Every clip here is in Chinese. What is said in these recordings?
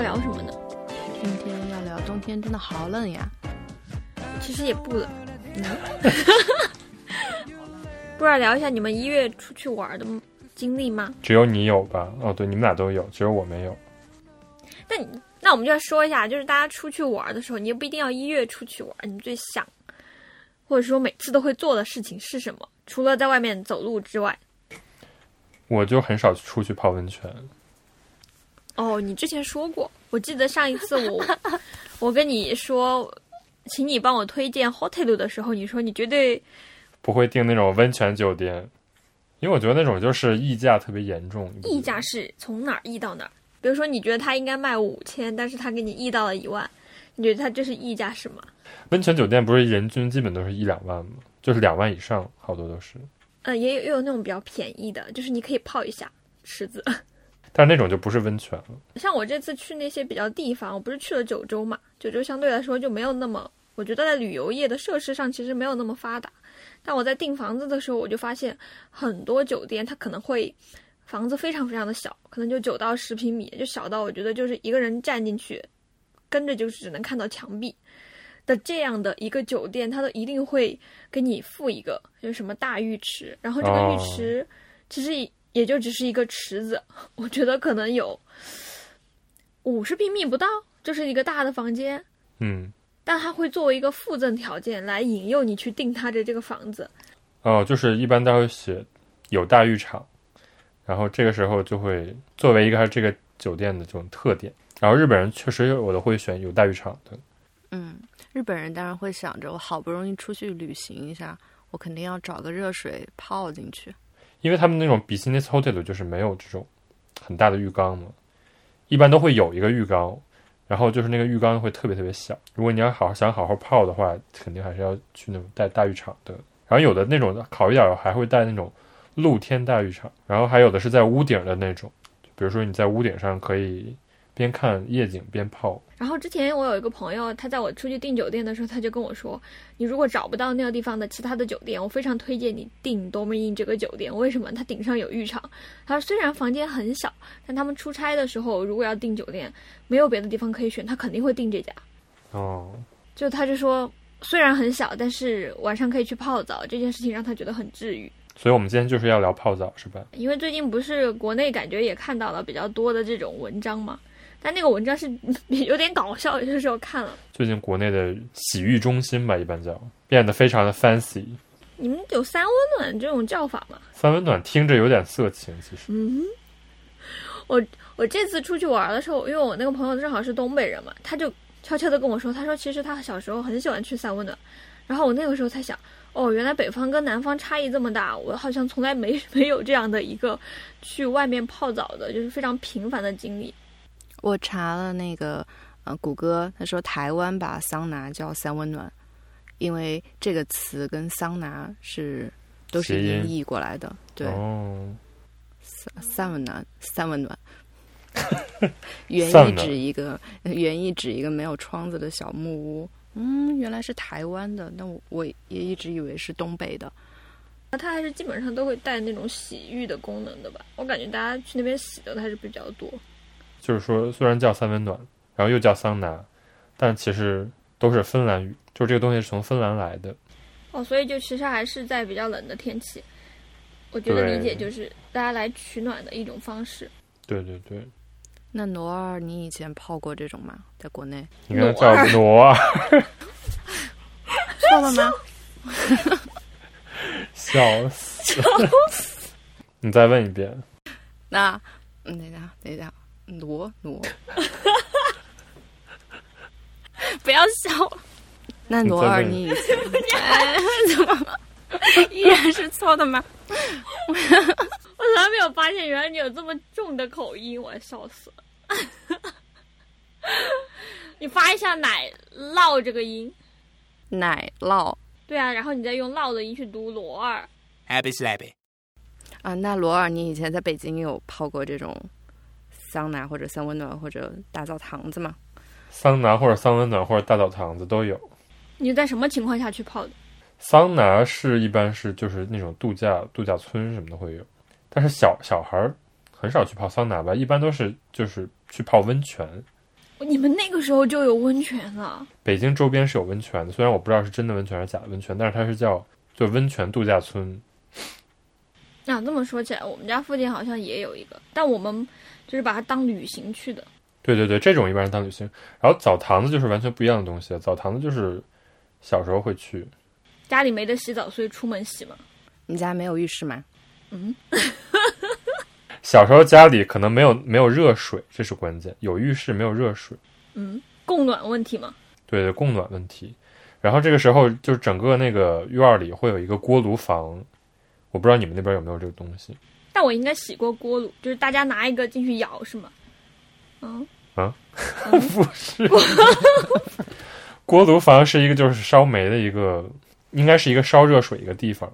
要聊什么呢？今天要聊冬天真的好冷呀。其实也不冷，不知道聊一下你们一月出去玩的经历吗？只有你有吧？哦，对，你们俩都有，只有我没有。那你那我们就要说一下，就是大家出去玩的时候，你也不一定要一月出去玩，你最想或者说每次都会做的事情是什么？除了在外面走路之外，我就很少出去泡温泉。哦，你之前说过，我记得上一次我 我跟你说，请你帮我推荐 hotel 的时候，你说你绝对不会订那种温泉酒店，因为我觉得那种就是溢价特别严重。溢价是从哪儿溢到哪儿？比如说你觉得它应该卖五千，但是他给你溢到了一万，你觉得它这是溢价是吗？温泉酒店不是人均基本都是一两万吗？就是两万以上，好多都是。嗯，也有也有那种比较便宜的，就是你可以泡一下池子。但是那种就不是温泉了。像我这次去那些比较地方，我不是去了九州嘛？九州相对来说就没有那么，我觉得在旅游业的设施上其实没有那么发达。但我在订房子的时候，我就发现很多酒店它可能会房子非常非常的小，可能就九到十平米，就小到我觉得就是一个人站进去，跟着就是只能看到墙壁的这样的一个酒店，它都一定会给你附一个就是什么大浴池，然后这个浴池其实。也就只是一个池子，我觉得可能有五十平米不到，就是一个大的房间。嗯，但它会作为一个附赠条件来引诱你去订它的这个房子。哦，就是一般都会写有大浴场，然后这个时候就会作为一个这个酒店的这种特点。然后日本人确实有的会选有大浴场的。嗯，日本人当然会想着，我好不容易出去旅行一下，我肯定要找个热水泡进去。因为他们那种 business hotel 就是没有这种很大的浴缸嘛，一般都会有一个浴缸，然后就是那个浴缸会特别特别小。如果你要好好想好好泡的话，肯定还是要去那种带大浴场的。然后有的那种好一点还会带那种露天大浴场，然后还有的是在屋顶的那种，比如说你在屋顶上可以。边看夜景边泡。然后之前我有一个朋友，他在我出去订酒店的时候，他就跟我说：“你如果找不到那个地方的其他的酒店，我非常推荐你订 Domain 这个酒店。为什么？它顶上有浴场。他说虽然房间很小，但他们出差的时候如果要订酒店，没有别的地方可以选，他肯定会订这家。哦，就他就说虽然很小，但是晚上可以去泡澡，这件事情让他觉得很治愈。所以我们今天就是要聊泡澡，是吧？因为最近不是国内感觉也看到了比较多的这种文章嘛。但那个文章是 有点搞笑，有些时候看了。最近国内的洗浴中心吧，一般叫变得非常的 fancy。你们有三温暖这种叫法吗？三温暖听着有点色情，其实。嗯。我我这次出去玩的时候，因为我那个朋友正好是东北人嘛，他就悄悄的跟我说，他说其实他小时候很喜欢去三温暖。然后我那个时候才想，哦，原来北方跟南方差异这么大，我好像从来没 没有这样的一个去外面泡澡的，就是非常频繁的经历。我查了那个呃，谷歌，他说台湾把桑拿叫三温暖，因为这个词跟桑拿是都是音译过来的。对，三三温暖，三温暖，原意指一个原意指一个没有窗子的小木屋。嗯，原来是台湾的，那我我也一直以为是东北的。那它还是基本上都会带那种洗浴的功能的吧？我感觉大家去那边洗的还是比较多。就是说，虽然叫三温暖，然后又叫桑拿，但其实都是芬兰语。就是这个东西是从芬兰来的。哦，所以就其实还是在比较冷的天气，我觉得理解就是大家来取暖的一种方式。对对对。那挪二，你以前泡过这种吗？在国内？你看叫挪儿。错了吗？笑死！你再问一遍。那，嗯，等一下，等一下。挪挪，不要笑。那罗尔，你以前怎么 依然是错的吗？我从来没有发现，原来你有这么重的口音，我笑死了。你发一下奶酪这个音，奶酪。对啊，然后你再用酪的音去读罗尔。Happy slappy。啊，那罗尔，你以前在北京有泡过这种桑拿或者三温暖或者大澡堂子嘛？桑拿或者桑温暖或者大澡堂子都有。你在什么情况下去泡的？桑拿是一般是就是那种度假度假村什么的会有，但是小小孩儿很少去泡桑拿吧，一般都是就是去泡温泉。你们那个时候就有温泉了？北京周边是有温泉的，虽然我不知道是真的温泉还是假的温泉，但是它是叫就温泉度假村。那这么说起来，我们家附近好像也有一个，但我们就是把它当旅行去的。对对对，这种一般是当旅行。然后澡堂子就是完全不一样的东西，澡堂子就是小时候会去。家里没得洗澡，所以出门洗嘛。你家没有浴室吗？嗯。小时候家里可能没有没有热水，这是关键。有浴室没有热水。嗯，供暖问题吗？对对，供暖问题。然后这个时候就是整个那个院里会有一个锅炉房，我不知道你们那边有没有这个东西。但我应该洗过锅炉，就是大家拿一个进去舀是吗？嗯啊，不是，锅炉房是一个就是烧煤的一个，应该是一个烧热水一个地方。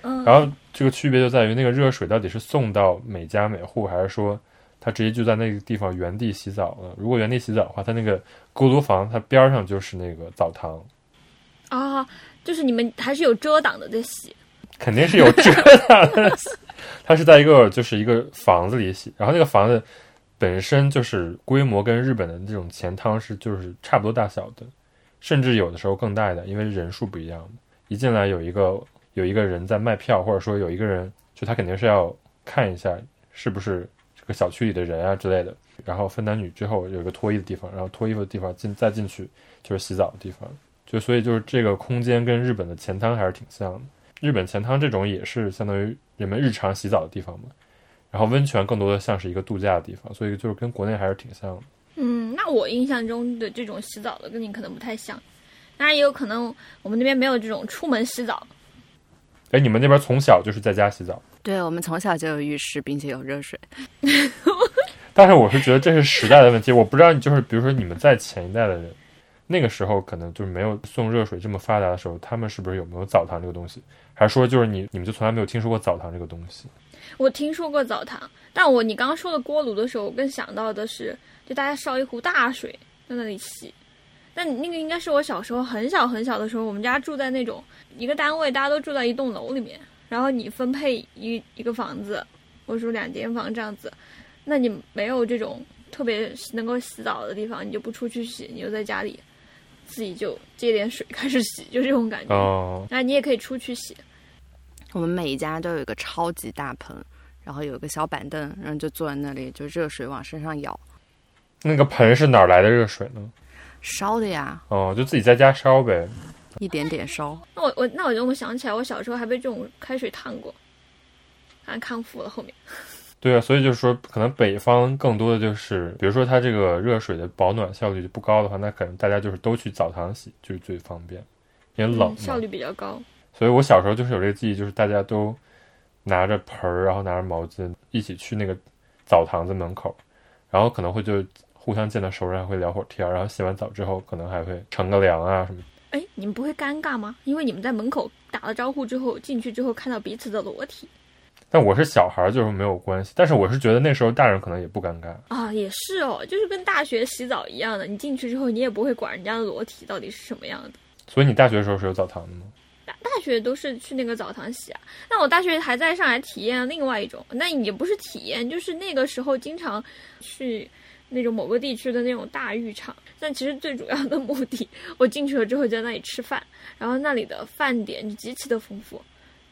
嗯，然后这个区别就在于那个热水到底是送到每家每户，还是说他直接就在那个地方原地洗澡了？如果原地洗澡的话，他那个锅炉房它边上就是那个澡堂。啊，就是你们还是有遮挡的在洗，肯定是有遮挡的。它是在一个就是一个房子里洗，然后那个房子。本身就是规模跟日本的这种钱汤是就是差不多大小的，甚至有的时候更大一点，因为人数不一样。一进来有一个有一个人在卖票，或者说有一个人，就他肯定是要看一下是不是这个小区里的人啊之类的。然后分男女之后有一个脱衣的地方，然后脱衣服的地方进再进去就是洗澡的地方。就所以就是这个空间跟日本的钱汤还是挺像的。日本钱汤这种也是相当于人们日常洗澡的地方嘛。然后温泉更多的像是一个度假的地方，所以就是跟国内还是挺像的。嗯，那我印象中的这种洗澡的跟你可能不太像，当然也有可能我们那边没有这种出门洗澡。哎，你们那边从小就是在家洗澡？对，我们从小就有浴室，并且有热水。但是我是觉得这是时代的问题，我不知道你就是比如说你们在前一代的人，那个时候可能就是没有送热水这么发达的时候，他们是不是有没有澡堂这个东西？还是说就是你你们就从来没有听说过澡堂这个东西？我听说过澡堂，但我你刚刚说的锅炉的时候，我更想到的是，就大家烧一壶大水在那里洗。但那个应该是我小时候很小很小的时候，我们家住在那种一个单位，大家都住在一栋楼里面，然后你分配一一个房子，或者说两间房这样子，那你没有这种特别能够洗澡的地方，你就不出去洗，你就在家里自己就接点水开始洗，就这种感觉。哦，那你也可以出去洗。我们每一家都有一个超级大盆，然后有一个小板凳，然后就坐在那里，就热水往身上舀。那个盆是哪来的热水呢？烧的呀。哦，就自己在家烧呗。一点点烧。那我我那我就我想起来，我小时候还被这种开水烫过，还康复了后面。对啊，所以就是说，可能北方更多的就是，比如说它这个热水的保暖效率就不高的话，那可能大家就是都去澡堂洗，就是最方便，因为冷，效率比较高。所以我小时候就是有这个记忆，就是大家都拿着盆儿，然后拿着毛巾，一起去那个澡堂子门口，然后可能会就互相见到熟人，还会聊会儿天儿，然后洗完澡之后，可能还会乘个凉啊什么。哎，你们不会尴尬吗？因为你们在门口打了招呼之后，进去之后看到彼此的裸体。但我是小孩，就是没有关系。但是我是觉得那时候大人可能也不尴尬啊，也是哦，就是跟大学洗澡一样的，你进去之后，你也不会管人家的裸体到底是什么样的。所以你大学的时候是有澡堂的吗？大大学都是去那个澡堂洗啊，那我大学还在上海体验另外一种，那也不是体验，就是那个时候经常去那种某个地区的那种大浴场。但其实最主要的目的，我进去了之后就在那里吃饭，然后那里的饭点就极其的丰富，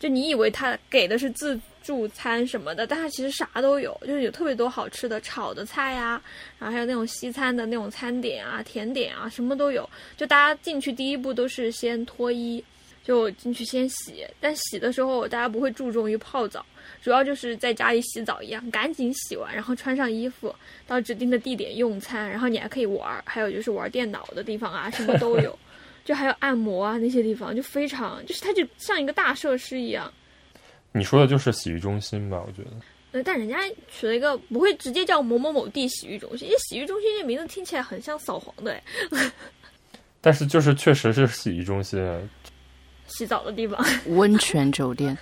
就你以为他给的是自助餐什么的，但它其实啥都有，就是有特别多好吃的炒的菜呀，然后还有那种西餐的那种餐点啊、甜点啊，什么都有。就大家进去第一步都是先脱衣。就进去先洗，但洗的时候大家不会注重于泡澡，主要就是在家里洗澡一样，赶紧洗完，然后穿上衣服到指定的地点用餐，然后你还可以玩，还有就是玩电脑的地方啊，什么都有，就还有按摩啊那些地方，就非常就是它就像一个大设施一样。你说的就是洗浴中心吧？我觉得，但人家取了一个不会直接叫某某某地洗浴中心，因为洗浴中心这名字听起来很像扫黄的哎。但是就是确实是洗浴中心，洗澡的地方，温泉酒店，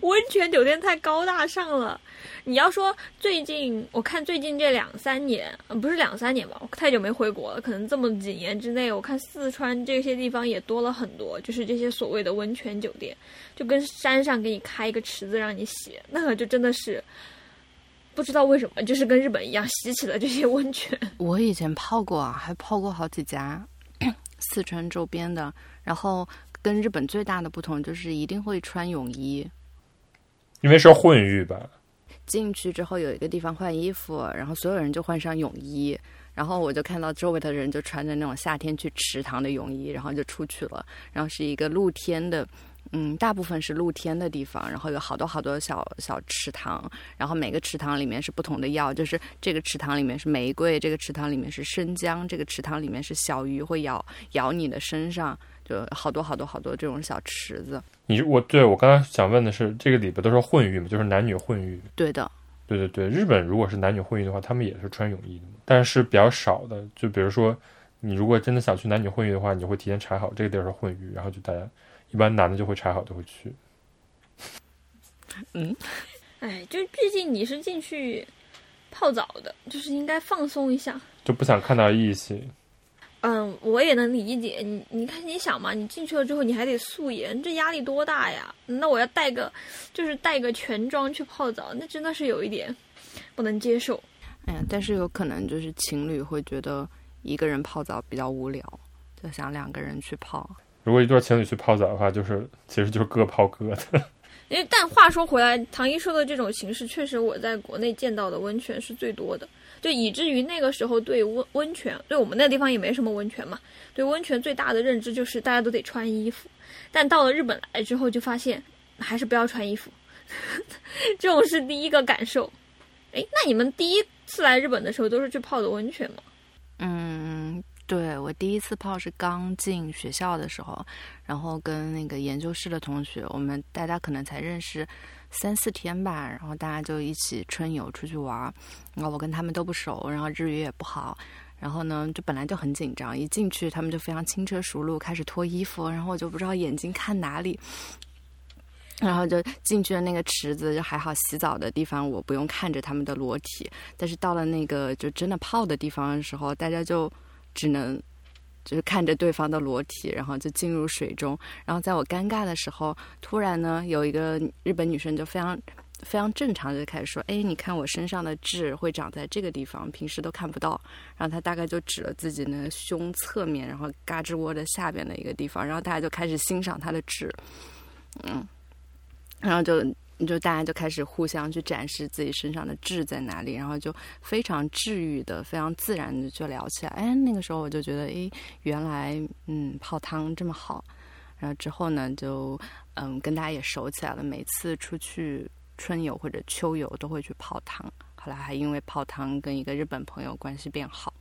温泉酒店太高大上了。你要说最近，我看最近这两三年，不是两三年吧，我太久没回国了，可能这么几年之内，我看四川这些地方也多了很多，就是这些所谓的温泉酒店，就跟山上给你开一个池子让你洗，那个就真的是不知道为什么，就是跟日本一样洗起了这些温泉。我以前泡过啊，还泡过好几家四川周边的，然后跟日本最大的不同就是一定会穿泳衣，因为是混浴吧。进去之后有一个地方换衣服，然后所有人就换上泳衣，然后我就看到周围的人就穿着那种夏天去池塘的泳衣，然后就出去了。然后是一个露天的，嗯，大部分是露天的地方，然后有好多好多小小池塘，然后每个池塘里面是不同的药，就是这个池塘里面是玫瑰，这个池塘里面是生姜，这个池塘里面是小鱼会咬咬你的身上，就好多好多好多这种小池子。你我对我刚刚想问的是，这个里边都是混浴嘛？就是男女混浴？对的，对对对。日本如果是男女混浴的话，他们也是穿泳衣的，但是比较少的。就比如说，你如果真的想去男女混浴的话，你会提前查好这个地儿是混浴，然后就大家一般男的就会拆好就会去。嗯，哎，就毕竟你是进去泡澡的，就是应该放松一下，就不想看到异性。嗯，我也能理解你。你看，你想嘛，你进去了之后，你还得素颜，这压力多大呀？那我要带个，就是带个全妆去泡澡，那真的是有一点不能接受。哎呀，但是有可能就是情侣会觉得一个人泡澡比较无聊，就想两个人去泡。如果一对情侣去泡澡的话，就是其实就是各泡各的。因为，但话说回来，唐一说的这种形式，确实我在国内见到的温泉是最多的。就以至于那个时候对温温泉，对我们那个地方也没什么温泉嘛。对温泉最大的认知就是大家都得穿衣服，但到了日本来之后就发现还是不要穿衣服，这种是第一个感受。哎，那你们第一次来日本的时候都是去泡的温泉吗？嗯，对我第一次泡是刚进学校的时候，然后跟那个研究室的同学，我们大家可能才认识。三四天吧，然后大家就一起春游出去玩儿。然后我跟他们都不熟，然后日语也不好。然后呢，就本来就很紧张，一进去他们就非常轻车熟路，开始脱衣服。然后我就不知道眼睛看哪里，然后就进去了那个池子，就还好洗澡的地方我不用看着他们的裸体。但是到了那个就真的泡的地方的时候，大家就只能。就是看着对方的裸体，然后就进入水中。然后在我尴尬的时候，突然呢，有一个日本女生就非常非常正常的开始说：“哎，你看我身上的痣会长在这个地方，平时都看不到。”然后她大概就指了自己的胸侧面，然后嘎吱窝的下边的一个地方。然后大家就开始欣赏她的痣，嗯，然后就。就大家就开始互相去展示自己身上的痣在哪里，然后就非常治愈的、非常自然的就聊起来。哎，那个时候我就觉得，哎，原来嗯泡汤这么好。然后之后呢，就嗯跟大家也熟起来了。每次出去春游或者秋游都会去泡汤。后来还因为泡汤跟一个日本朋友关系变好。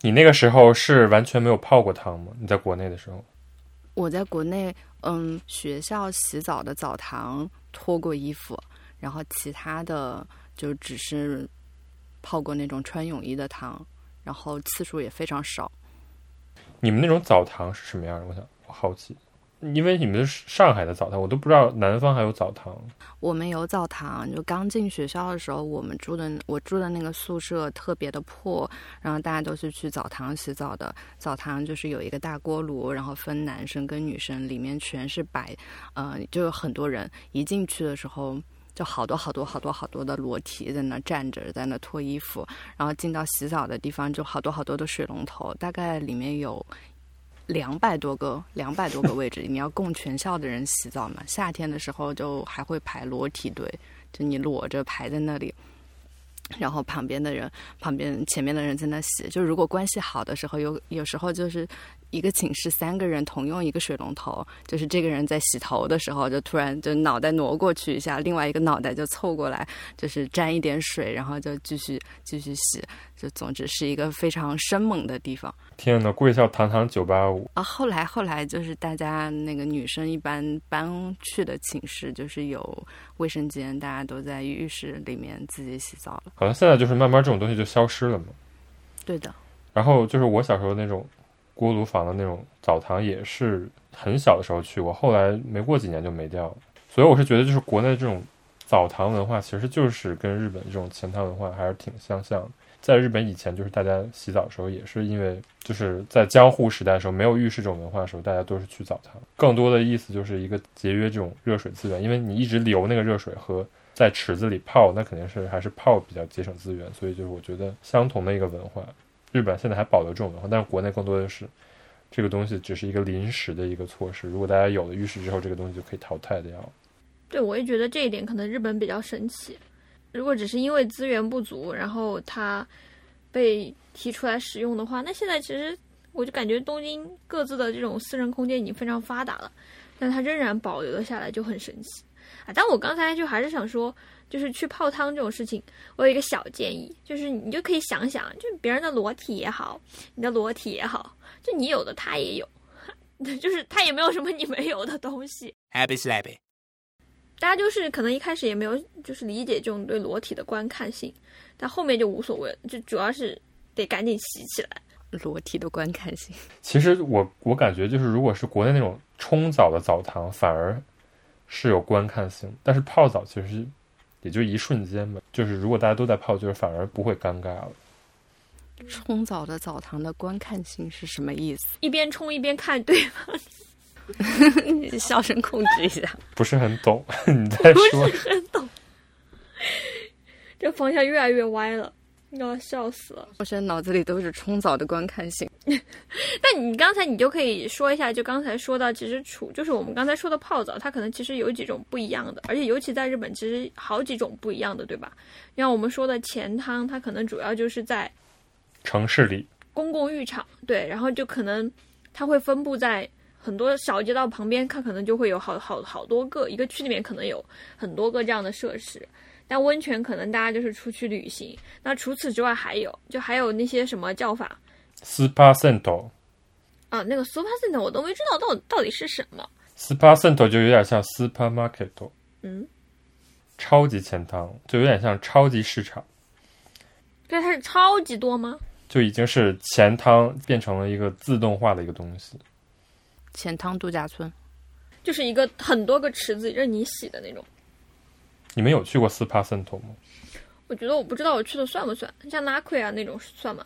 你那个时候是完全没有泡过汤吗？你在国内的时候？我在国内，嗯，学校洗澡的澡堂。脱过衣服，然后其他的就只是泡过那种穿泳衣的汤，然后次数也非常少。你们那种澡堂是什么样的？我想好奇。因为你们是上海的澡堂，我都不知道南方还有澡堂。我们有澡堂，就刚进学校的时候，我们住的我住的那个宿舍特别的破，然后大家都是去澡堂洗澡的。澡堂就是有一个大锅炉，然后分男生跟女生，里面全是白，呃，就有很多人。一进去的时候，就好多好多好多好多的裸体在那站着，在那脱衣服。然后进到洗澡的地方，就好多好多的水龙头，大概里面有。两百多个，两百多个位置，你要供全校的人洗澡嘛？夏天的时候就还会排裸体队，就你裸着排在那里，然后旁边的人、旁边前面的人在那洗。就如果关系好的时候，有有时候就是一个寝室三个人同用一个水龙头，就是这个人在洗头的时候，就突然就脑袋挪过去一下，另外一个脑袋就凑过来，就是沾一点水，然后就继续继续洗。就总之是一个非常生猛的地方。天呐，贵校堂堂九八五啊！后来后来就是大家那个女生一般搬去的寝室就是有卫生间，大家都在浴室里面自己洗澡了。好像现在就是慢慢这种东西就消失了嘛。对的。然后就是我小时候那种锅炉房的那种澡堂，也是很小的时候去过，后来没过几年就没掉了。所以我是觉得，就是国内这种。澡堂文化其实就是跟日本这种钱汤文化还是挺相像的。在日本以前，就是大家洗澡的时候也是因为就是在江户时代的时候没有浴室这种文化的时候，大家都是去澡堂。更多的意思就是一个节约这种热水资源，因为你一直流那个热水和在池子里泡，那肯定是还是泡比较节省资源。所以就是我觉得相同的一个文化，日本现在还保留这种文化，但是国内更多的是这个东西只是一个临时的一个措施。如果大家有了浴室之后，这个东西就可以淘汰掉。对，我也觉得这一点可能日本比较神奇。如果只是因为资源不足，然后它被提出来使用的话，那现在其实我就感觉东京各自的这种私人空间已经非常发达了，但它仍然保留了下来，就很神奇啊！但我刚才就还是想说，就是去泡汤这种事情，我有一个小建议，就是你就可以想想，就别人的裸体也好，你的裸体也好，就你有的他也有，就是他也没有什么你没有的东西。Happy slappy。大家就是可能一开始也没有就是理解这种对裸体的观看性，但后面就无所谓了，就主要是得赶紧洗起来。裸体的观看性，其实我我感觉就是如果是国内那种冲澡的澡堂，反而是有观看性，但是泡澡其实也就一瞬间吧，就是如果大家都在泡，就是反而不会尴尬了。冲澡的澡堂的观看性是什么意思？一边冲一边看对方。笑声控制一下，不是很懂 你在说。不是很懂，这方向越来越歪了，要笑死了。我现在脑子里都是冲澡的观看性。但你刚才你就可以说一下，就刚才说到，其实处就是我们刚才说的泡澡，它可能其实有几种不一样的，而且尤其在日本，其实好几种不一样的，对吧？像我们说的前汤，它可能主要就是在城市里公共浴场，对，然后就可能它会分布在。很多小街道旁边，它可能就会有好好好多个一个区里面可能有很多个这样的设施。但温泉可能大家就是出去旅行。那除此之外还有，就还有那些什么叫法？Spa Center。啊，那个 Spa Center 我都没知道到到底是什么。Spa Center 就有点像 Supermarket。嗯。超级钱汤就有点像超级市场。对，它是超级多吗？就已经是钱汤变成了一个自动化的一个东西。钱汤度假村，就是一个很多个池子任你洗的那种。你们有去过斯帕森头吗？我觉得我不知道我去的算不算，像拉奎啊那种算吗？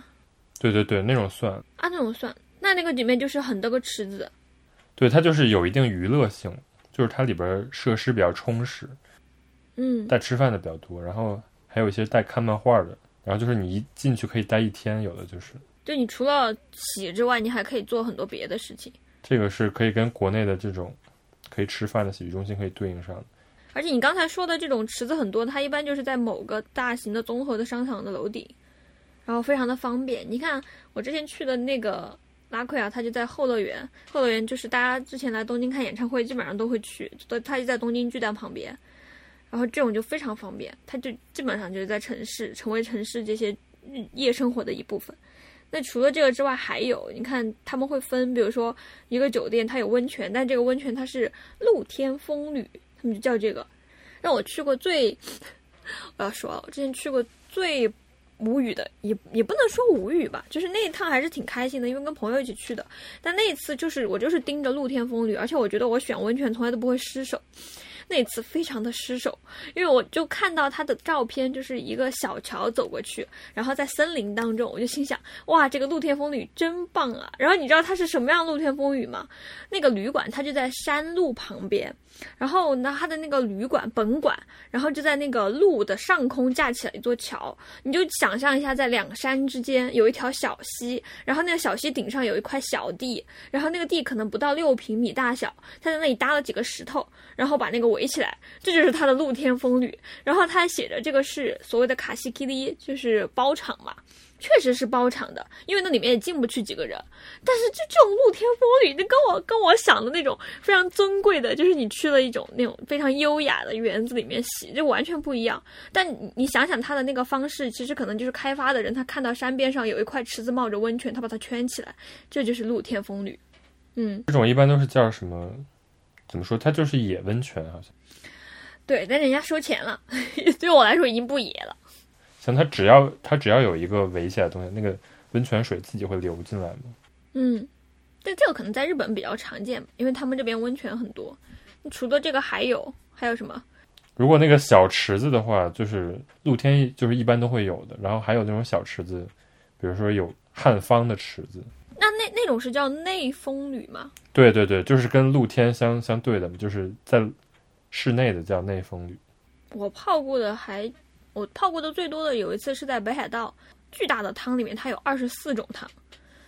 对对对，那种算啊，那种算。那那个里面就是很多个池子。对，它就是有一定娱乐性，就是它里边设施比较充实。嗯。带吃饭的比较多，然后还有一些带看漫画的，然后就是你一进去可以待一天，有的就是。就你除了洗之外，你还可以做很多别的事情。这个是可以跟国内的这种可以吃饭的洗浴中心可以对应上的，而且你刚才说的这种池子很多，它一般就是在某个大型的综合的商场的楼顶，然后非常的方便。你看我之前去的那个拉奎啊，它就在后乐园，后乐园就是大家之前来东京看演唱会基本上都会去，它就在东京巨蛋旁边，然后这种就非常方便，它就基本上就是在城市成为城市这些夜生活的一部分。那除了这个之外，还有你看他们会分，比如说一个酒店它有温泉，但这个温泉它是露天风吕，他们就叫这个。让我去过最，我要说，我之前去过最无语的，也也不能说无语吧，就是那一趟还是挺开心的，因为跟朋友一起去的。但那一次就是我就是盯着露天风吕，而且我觉得我选温泉从来都不会失手。那次非常的失手，因为我就看到他的照片，就是一个小桥走过去，然后在森林当中，我就心想，哇，这个露天风雨真棒啊！然后你知道它是什么样露天风雨吗？那个旅馆它就在山路旁边，然后呢，它的那个旅馆本馆，然后就在那个路的上空架起了一座桥，你就想象一下，在两山之间有一条小溪，然后那个小溪顶上有一块小地，然后那个地可能不到六平米大小，他在那里搭了几个石头，然后把那个。围起来，这就是它的露天风吕。然后它还写着这个是所谓的卡西 K 利，就是包场嘛。确实是包场的，因为那里面也进不去几个人。但是就这种露天风吕，那跟我跟我想的那种非常尊贵的，就是你去了一种那种非常优雅的园子里面洗，就完全不一样。但你想想它的那个方式，其实可能就是开发的人他看到山边上有一块池子冒着温泉，他把它圈起来，这就是露天风吕。嗯，这种一般都是叫什么？怎么说？它就是野温泉，好像。对，但人家收钱了，对我来说已经不野了。像它只要它只要有一个围起来的东西，那个温泉水自己会流进来吗？嗯，但这个可能在日本比较常见，因为他们这边温泉很多。除了这个，还有还有什么？如果那个小池子的话，就是露天，就是一般都会有的。然后还有那种小池子，比如说有汉方的池子。那那那种是叫内风吕吗？对对对，就是跟露天相相对的，就是在室内的叫内风吕。我泡过的还。我泡过的最多的有一次是在北海道，巨大的汤里面它有二十四种汤，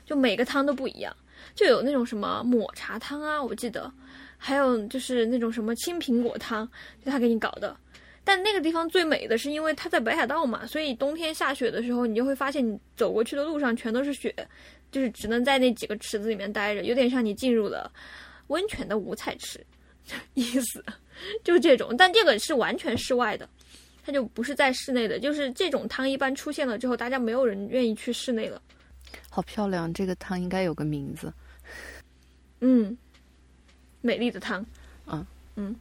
就每个汤都不一样，就有那种什么抹茶汤啊，我记得，还有就是那种什么青苹果汤，就他给你搞的。但那个地方最美的是因为它在北海道嘛，所以冬天下雪的时候，你就会发现你走过去的路上全都是雪，就是只能在那几个池子里面待着，有点像你进入了温泉的五彩池，意思就这种。但这个是完全室外的。它就不是在室内的，就是这种汤一般出现了之后，大家没有人愿意去室内了。好漂亮，这个汤应该有个名字。嗯，美丽的汤。嗯嗯，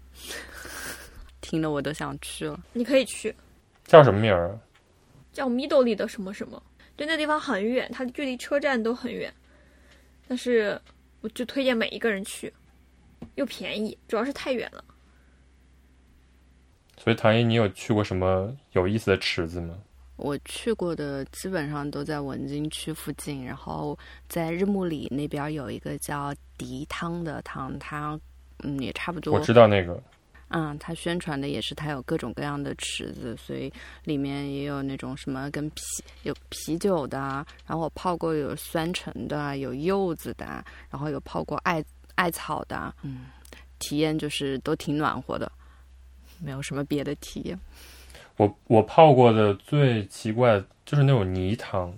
听了我都想去了。你可以去。叫什么名儿？叫米豆里的什么什么？对，那地方很远，它距离车站都很远。但是，我就推荐每一个人去，又便宜，主要是太远了。所以唐一，你有去过什么有意思的池子吗？我去过的基本上都在文京区附近，然后在日暮里那边有一个叫迪汤的汤，它嗯也差不多。我知道那个。嗯，它宣传的也是它有各种各样的池子，所以里面也有那种什么跟啤有啤酒的，然后我泡过有酸橙的，有柚子的，然后有泡过艾艾草的，嗯，体验就是都挺暖和的。没有什么别的体验。我我泡过的最奇怪就是那种泥汤，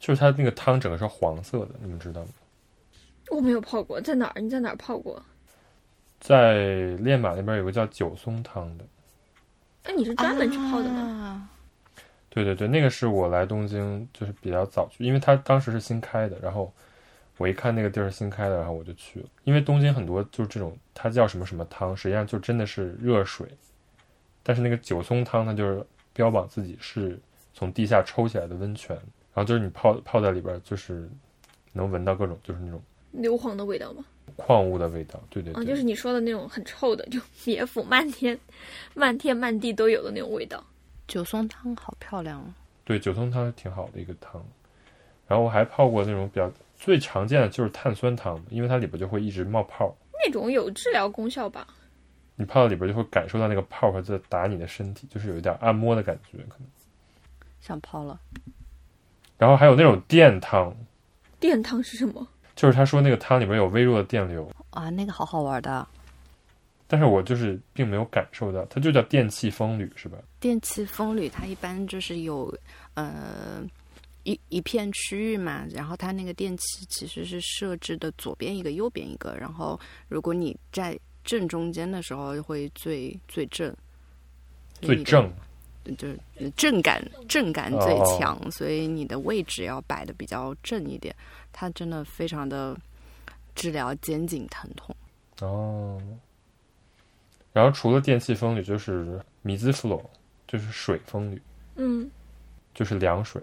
就是它那个汤整个是黄色的，你们知道吗？我没有泡过，在哪儿？你在哪儿泡过？在练马那边有个叫九松汤的。哎，你是专门去泡的吗？对对对，那个是我来东京就是比较早去，因为它当时是新开的，然后。我一看那个地儿新开的，然后我就去了。因为东京很多就是这种，它叫什么什么汤，实际上就真的是热水。但是那个九松汤，它就是标榜自己是从地下抽起来的温泉，然后就是你泡泡在里边，就是能闻到各种就是那种硫磺的味道吗？矿物的味道，对对。嗯，就是你说的那种很臭的，就野腐漫天、漫天漫地都有的那种味道。九松汤好漂亮啊！对，九松汤挺好的一个汤。然后我还泡过那种比较。最常见的就是碳酸汤，因为它里边就会一直冒泡。那种有治疗功效吧？你泡到里边就会感受到那个泡泡在打你的身体，就是有一点按摩的感觉，可能。想泡了。然后还有那种电汤。电汤是什么？就是他说那个汤里面有微弱的电流。啊，那个好好玩的。但是我就是并没有感受到，它就叫电气风吕是吧？电气风吕它一般就是有呃。一一片区域嘛，然后它那个电器其实是设置的左边一个，右边一个。然后如果你在正中间的时候，会最最正，最正，就是震感震感最强，所以你的位置要摆的比较正一点。它真的非常的治疗肩颈疼痛。哦。然后除了电气风吕，就是米兹弗洛，就是水风吕。嗯。就是凉水。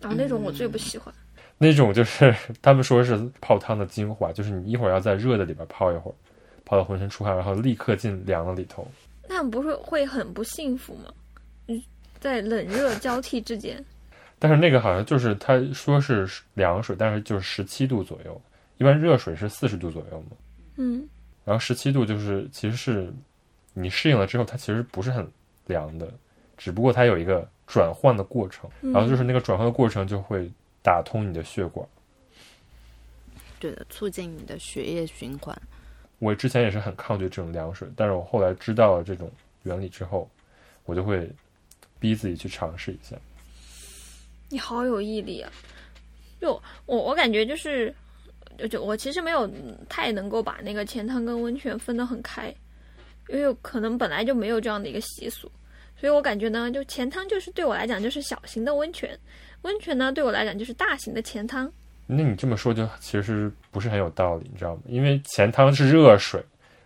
啊，那种我最不喜欢。那种就是他们说是泡汤的精华，就是你一会儿要在热的里边泡一会儿，泡到浑身出汗，然后立刻进凉的里头。那不是会很不幸福吗？嗯，在冷热交替之间。但是那个好像就是他说是凉水，但是就是十七度左右，一般热水是四十度左右嘛。嗯。然后十七度就是其实是你适应了之后，它其实不是很凉的，只不过它有一个。转换的过程，然后就是那个转换的过程就会打通你的血管，对的，促进你的血液循环。我之前也是很抗拒这种凉水，但是我后来知道了这种原理之后，我就会逼自己去尝试一下。你好有毅力啊！就我我感觉就是，就我其实没有太能够把那个钱汤跟温泉分得很开，因为可能本来就没有这样的一个习俗，所以我感觉呢，就钱汤就是对我来讲就是小型的温泉，温泉呢对我来讲就是大型的钱汤。那你这么说就其实不是很有道理，你知道吗？因为钱汤是热水，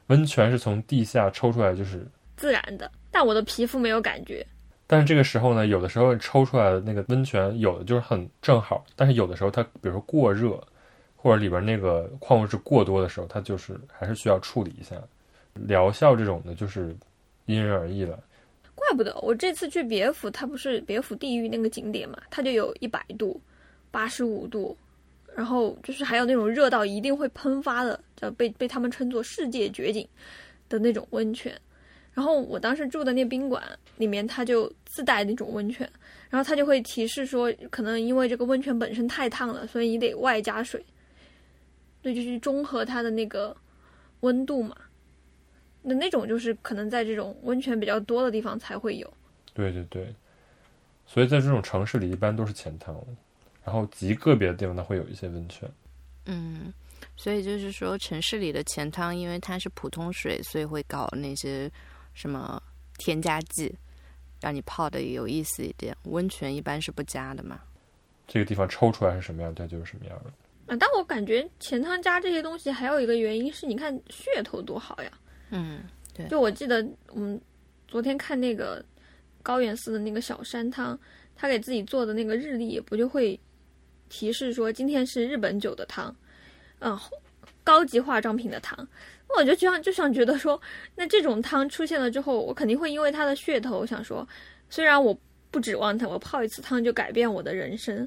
温泉是从地下抽出来就是自然的，但我的皮肤没有感觉。但是这个时候呢，有的时候抽出来的那个温泉，有的就是很正好，但是有的时候它，比如说过热，或者里边那个矿物质过多的时候，它就是还是需要处理一下。疗效这种的，就是因人而异了。怪不得我这次去别府，它不是别府地狱那个景点嘛，它就有一百度、八十五度，然后就是还有那种热到一定会喷发的，叫被被他们称作世界绝景的那种温泉。然后我当时住的那宾馆里面，它就自带那种温泉，然后它就会提示说，可能因为这个温泉本身太烫了，所以你得外加水，对，就是中和它的那个温度嘛。那那种就是可能在这种温泉比较多的地方才会有。对对对，所以在这种城市里一般都是浅汤，然后极个别的地方它会有一些温泉。嗯。所以就是说，城市里的钱汤，因为它是普通水，所以会搞那些什么添加剂，让你泡的有意思一点。温泉一般是不加的嘛。这个地方抽出来是什么样，它就是什么样的。啊，但我感觉钱汤加这些东西还有一个原因是，你看噱头多好呀。嗯，对。就我记得我们昨天看那个高原寺的那个小山汤，他给自己做的那个日历，不就会提示说今天是日本酒的汤。嗯，高级化妆品的汤，我就这样就想觉得说，那这种汤出现了之后，我肯定会因为它的噱头，我想说，虽然我不指望它，我泡一次汤就改变我的人生，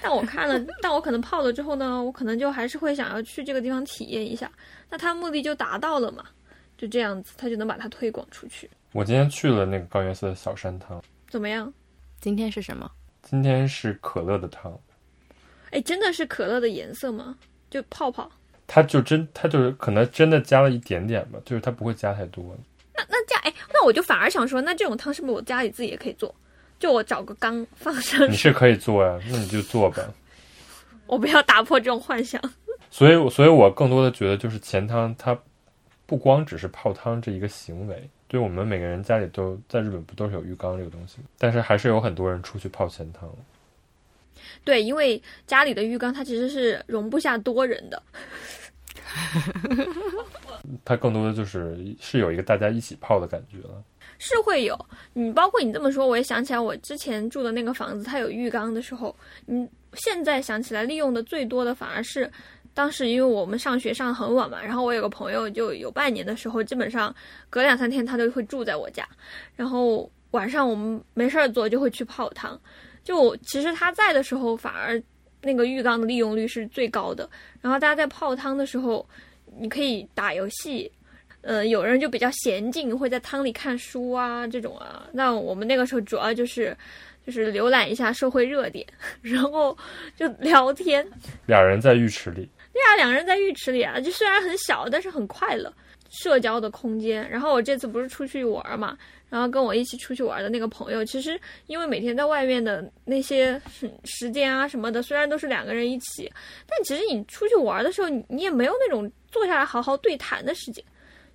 但我看了，但我可能泡了之后呢，我可能就还是会想要去这个地方体验一下，那它目的就达到了嘛，就这样子，它就能把它推广出去。我今天去了那个高原寺的小山汤，怎么样？今天是什么？今天是可乐的汤。哎，真的是可乐的颜色吗？就泡泡，它就真，它就是可能真的加了一点点吧，就是它不会加太多。那那加哎，那我就反而想说，那这种汤是不是我家里自己也可以做？就我找个缸放上。你是可以做呀，那你就做吧。我不要打破这种幻想。所以，所以我更多的觉得，就是钱汤它不光只是泡汤这一个行为，对我们每个人家里都在日本不都是有浴缸这个东西？但是还是有很多人出去泡钱汤。对，因为家里的浴缸它其实是容不下多人的，它更多的就是是有一个大家一起泡的感觉了。是会有，你包括你这么说，我也想起来我之前住的那个房子，它有浴缸的时候，你现在想起来利用的最多的反而是当时因为我们上学上很晚嘛，然后我有个朋友就有半年的时候，基本上隔两三天他都会住在我家，然后晚上我们没事儿做就会去泡汤。就其实他在的时候，反而那个浴缸的利用率是最高的。然后大家在泡汤的时候，你可以打游戏，呃，有人就比较娴静，会在汤里看书啊这种啊。那我们那个时候主要就是就是浏览一下社会热点，然后就聊天。俩人在浴池里。对啊，两个人在浴池里啊，就虽然很小，但是很快乐，社交的空间。然后我这次不是出去玩嘛。然后跟我一起出去玩的那个朋友，其实因为每天在外面的那些时间啊什么的，虽然都是两个人一起，但其实你出去玩的时候，你也没有那种坐下来好好对谈的时间。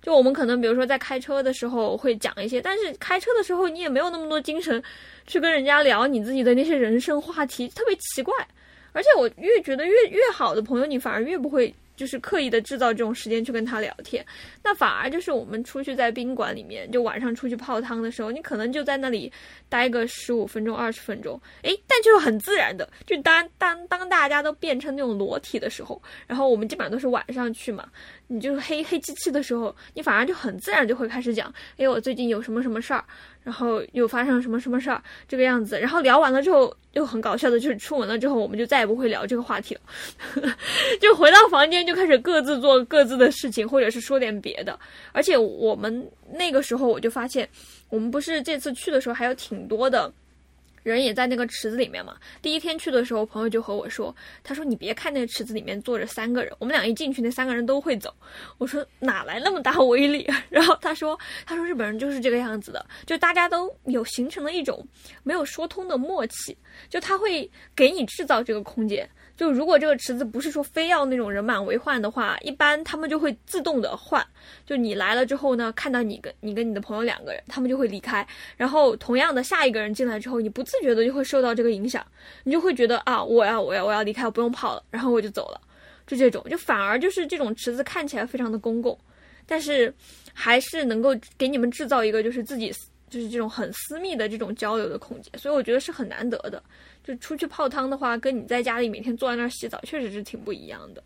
就我们可能比如说在开车的时候会讲一些，但是开车的时候你也没有那么多精神去跟人家聊你自己的那些人生话题，特别奇怪。而且我越觉得越越好的朋友，你反而越不会。就是刻意的制造这种时间去跟他聊天，那反而就是我们出去在宾馆里面，就晚上出去泡汤的时候，你可能就在那里待个十五分钟、二十分钟，诶，但就是很自然的，就当当当大家都变成那种裸体的时候，然后我们基本上都是晚上去嘛，你就黑黑漆漆的时候，你反而就很自然就会开始讲，诶，我最近有什么什么事儿。然后又发生什么什么事儿，这个样子。然后聊完了之后，又很搞笑的，就是出门了之后，我们就再也不会聊这个话题了，就回到房间就开始各自做各自的事情，或者是说点别的。而且我们那个时候，我就发现，我们不是这次去的时候还有挺多的人也在那个池子里面嘛。第一天去的时候，朋友就和我说：“他说你别看那个池子里面坐着三个人，我们俩一进去，那三个人都会走。”我说：“哪来那么大威力？” 然后他说：“他说日本人就是这个样子的，就大家都有形成了一种没有说通的默契，就他会给你制造这个空间。”就如果这个池子不是说非要那种人满为患的话，一般他们就会自动的换。就你来了之后呢，看到你跟你跟你的朋友两个人，他们就会离开。然后同样的下一个人进来之后，你不自觉的就会受到这个影响，你就会觉得啊，我要我要我要离开，我不用跑了，然后我就走了。就这种，就反而就是这种池子看起来非常的公共，但是还是能够给你们制造一个就是自己就是这种很私密的这种交流的空间，所以我觉得是很难得的。就出去泡汤的话，跟你在家里每天坐在那儿洗澡，确实是挺不一样的。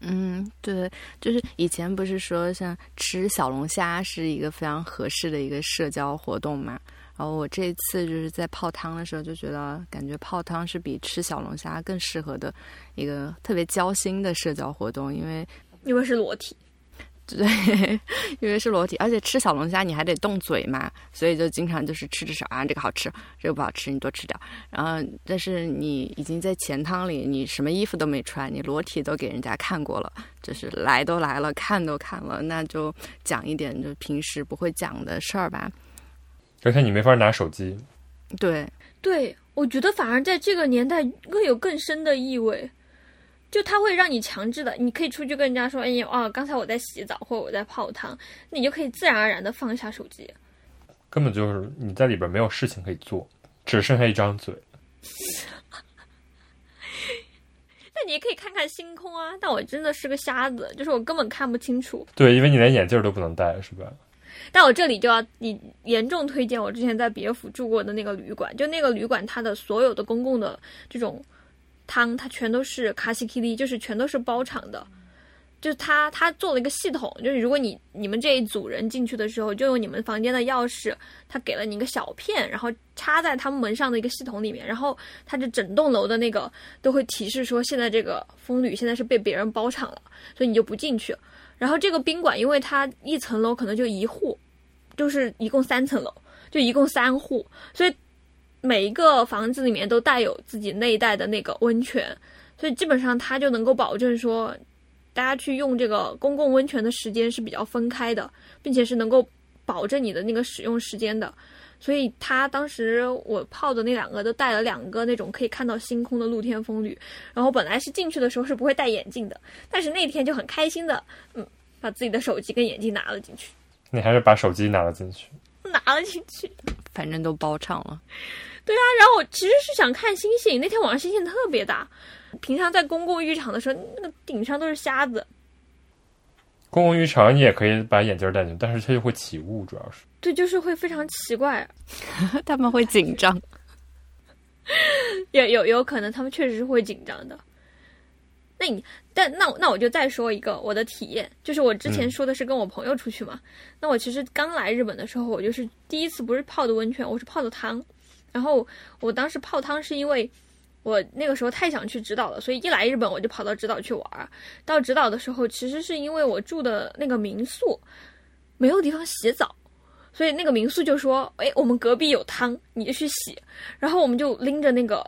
嗯，对，就是以前不是说像吃小龙虾是一个非常合适的一个社交活动嘛？然后我这次就是在泡汤的时候就觉得，感觉泡汤是比吃小龙虾更适合的一个特别交心的社交活动，因为因为是裸体。对，因为是裸体，而且吃小龙虾你还得动嘴嘛，所以就经常就是吃着少啊，这个好吃，这个不好吃，你多吃点。然后，但是你已经在钱汤里，你什么衣服都没穿，你裸体都给人家看过了，就是来都来了，看都看了，那就讲一点就平时不会讲的事儿吧。而且你没法拿手机。对，对，我觉得反而在这个年代更有更深的意味。就他会让你强制的，你可以出去跟人家说：“哎呀，啊，刚才我在洗澡，或者我在泡汤。”你就可以自然而然的放下手机。根本就是你在里边没有事情可以做，只剩下一张嘴。那你也可以看看星空啊！但我真的是个瞎子，就是我根本看不清楚。对，因为你连眼镜都不能戴，是吧？但我这里就要你严重推荐我之前在别府住过的那个旅馆，就那个旅馆，它的所有的公共的这种。汤它全都是卡西 K D，就是全都是包场的，就是他他做了一个系统，就是如果你你们这一组人进去的时候，就用你们房间的钥匙，他给了你一个小片，然后插在他们门上的一个系统里面，然后他这整栋楼的那个都会提示说，现在这个风旅现在是被别人包场了，所以你就不进去。然后这个宾馆，因为它一层楼可能就一户，就是一共三层楼，就一共三户，所以。每一个房子里面都带有自己内带的那个温泉，所以基本上它就能够保证说，大家去用这个公共温泉的时间是比较分开的，并且是能够保证你的那个使用时间的。所以他当时我泡的那两个都带了两个那种可以看到星空的露天风吕，然后本来是进去的时候是不会戴眼镜的，但是那天就很开心的，嗯，把自己的手机跟眼镜拿了进去。你还是把手机拿了进去？拿了进去，反正都包场了。对啊，然后我其实是想看星星。那天晚上星星特别大，平常在公共浴场的时候，那个顶上都是瞎子。公共浴场你也可以把眼镜戴进去，但是它就会起雾，主要是。对，就是会非常奇怪，他们会紧张。有有有可能，他们确实是会紧张的。那你，但那那我就再说一个我的体验，就是我之前说的是跟我朋友出去嘛。那我其实刚来日本的时候，我就是第一次不是泡的温泉，我是泡的汤。然后我当时泡汤是因为我那个时候太想去直岛了，所以一来日本我就跑到直岛去玩。到直岛的时候，其实是因为我住的那个民宿没有地方洗澡，所以那个民宿就说：“哎，我们隔壁有汤，你就去洗。”然后我们就拎着那个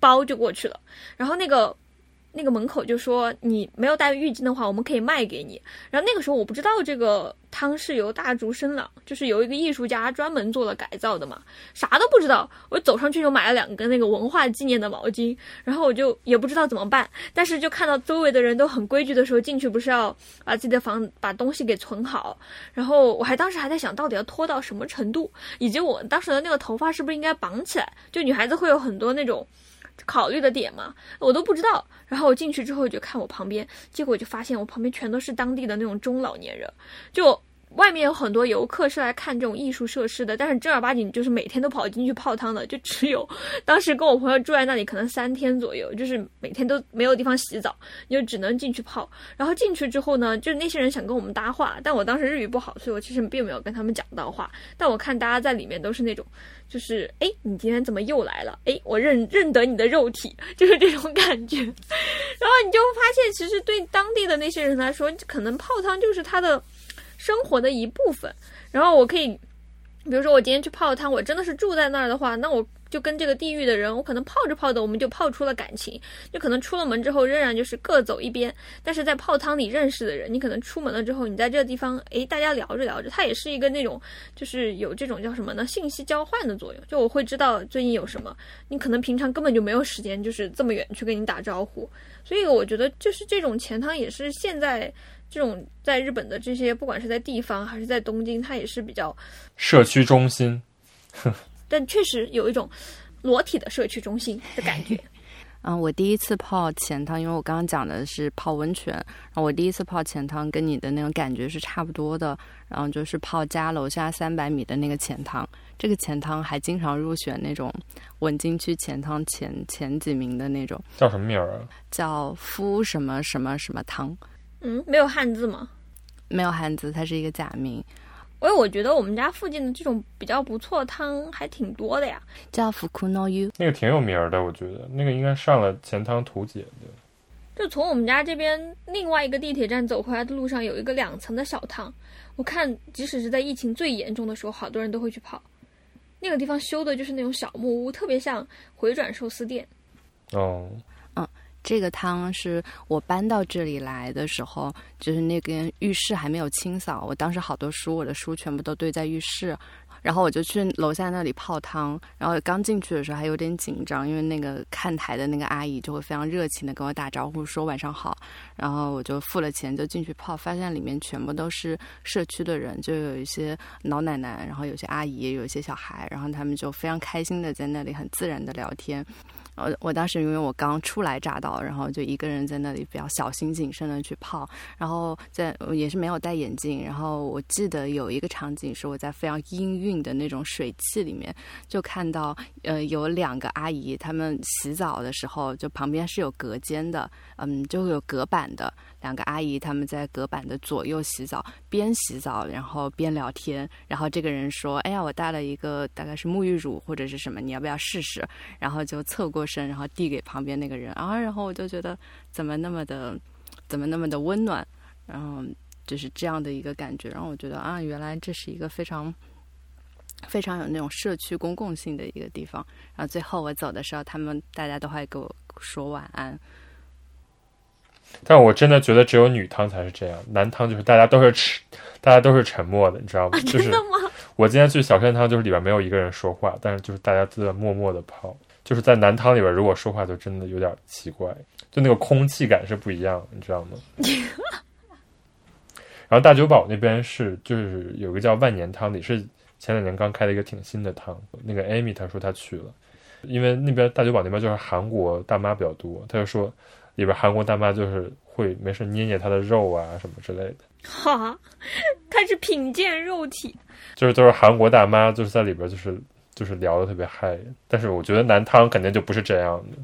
包就过去了。然后那个。那个门口就说你没有带浴巾的话，我们可以卖给你。然后那个时候我不知道这个汤是由大竹生朗，就是由一个艺术家专门做了改造的嘛，啥都不知道。我走上去就买了两根那个文化纪念的毛巾，然后我就也不知道怎么办。但是就看到周围的人都很规矩的时候，进去不是要把自己的房把东西给存好。然后我还当时还在想到底要拖到什么程度，以及我当时的那个头发是不是应该绑起来？就女孩子会有很多那种。考虑的点嘛，我都不知道。然后我进去之后就看我旁边，结果就发现我旁边全都是当地的那种中老年人，就。外面有很多游客是来看这种艺术设施的，但是正儿八经就是每天都跑进去泡汤的，就只有当时跟我朋友住在那里，可能三天左右，就是每天都没有地方洗澡，你就只能进去泡。然后进去之后呢，就是那些人想跟我们搭话，但我当时日语不好，所以我其实并没有跟他们讲到话。但我看大家在里面都是那种，就是哎，你今天怎么又来了？哎，我认认得你的肉体，就是这种感觉。然后你就发现，其实对当地的那些人来说，可能泡汤就是他的。生活的一部分，然后我可以比如说我今天去泡汤，我真的是住在那儿的话，那我就跟这个地域的人，我可能泡着泡着，我们就泡出了感情。就可能出了门之后，仍然就是各走一边。但是在泡汤里认识的人，你可能出门了之后，你在这个地方，诶，大家聊着聊着，它也是一个那种，就是有这种叫什么呢？信息交换的作用。就我会知道最近有什么，你可能平常根本就没有时间，就是这么远去跟你打招呼。所以我觉得，就是这种钱汤也是现在。这种在日本的这些，不管是在地方还是在东京，它也是比较社区中心。但确实有一种裸体的社区中心的感觉。嗯，我第一次泡钱汤，因为我刚刚讲的是泡温泉，然后我第一次泡钱汤跟你的那种感觉是差不多的。然后就是泡家楼下三百米的那个钱汤，这个钱汤还经常入选那种文京区钱汤前前几名的那种。叫什么名儿啊？叫夫什么什么什么汤。嗯，没有汉字吗？没有汉字，它是一个假名。因为我觉得我们家附近的这种比较不错的汤还挺多的呀。叫福库诺 u 那个挺有名的，我觉得那个应该上了钱汤图解的。就从我们家这边另外一个地铁站走回来的路上，有一个两层的小汤。我看，即使是在疫情最严重的时候，好多人都会去跑。那个地方修的就是那种小木屋，特别像回转寿司店。哦。这个汤是我搬到这里来的时候，就是那个浴室还没有清扫。我当时好多书，我的书全部都堆在浴室，然后我就去楼下那里泡汤。然后刚进去的时候还有点紧张，因为那个看台的那个阿姨就会非常热情的跟我打招呼，说晚上好。然后我就付了钱就进去泡，发现里面全部都是社区的人，就有一些老奶奶，然后有些阿姨，有一些小孩，然后他们就非常开心的在那里很自然的聊天。我我当时因为我刚初来乍到，然后就一个人在那里比较小心谨慎的去泡，然后在也是没有戴眼镜，然后我记得有一个场景是我在非常氤氲的那种水汽里面，就看到呃有两个阿姨，她们洗澡的时候就旁边是有隔间的，嗯，就有隔板的。两个阿姨他们在隔板的左右洗澡，边洗澡然后边聊天。然后这个人说：“哎呀，我带了一个大概是沐浴乳或者是什么，你要不要试试？”然后就侧过身，然后递给旁边那个人啊。然后我就觉得怎么那么的，怎么那么的温暖，然后就是这样的一个感觉。然后我觉得啊，原来这是一个非常非常有那种社区公共性的一个地方。然后最后我走的时候，他们大家都会给我说晚安。但我真的觉得只有女汤才是这样，男汤就是大家都是吃，大家都是沉默的，你知道吗？真的吗？我今天去小山汤，就是里边没有一个人说话，但是就是大家都在默默的泡。就是在男汤里边，如果说话就真的有点奇怪，就那个空气感是不一样，你知道吗？然后大久保那边是就是有个叫万年汤，也是前两年刚开了一个挺新的汤。那个 Amy 她说她去了，因为那边大久保那边就是韩国大妈比较多，她就说。里边韩国大妈就是会没事捏捏他的肉啊什么之类的，哈，开始品鉴肉体，就是都是韩国大妈，就是在里边就是就是聊的特别嗨。但是我觉得男汤肯定就不是这样的。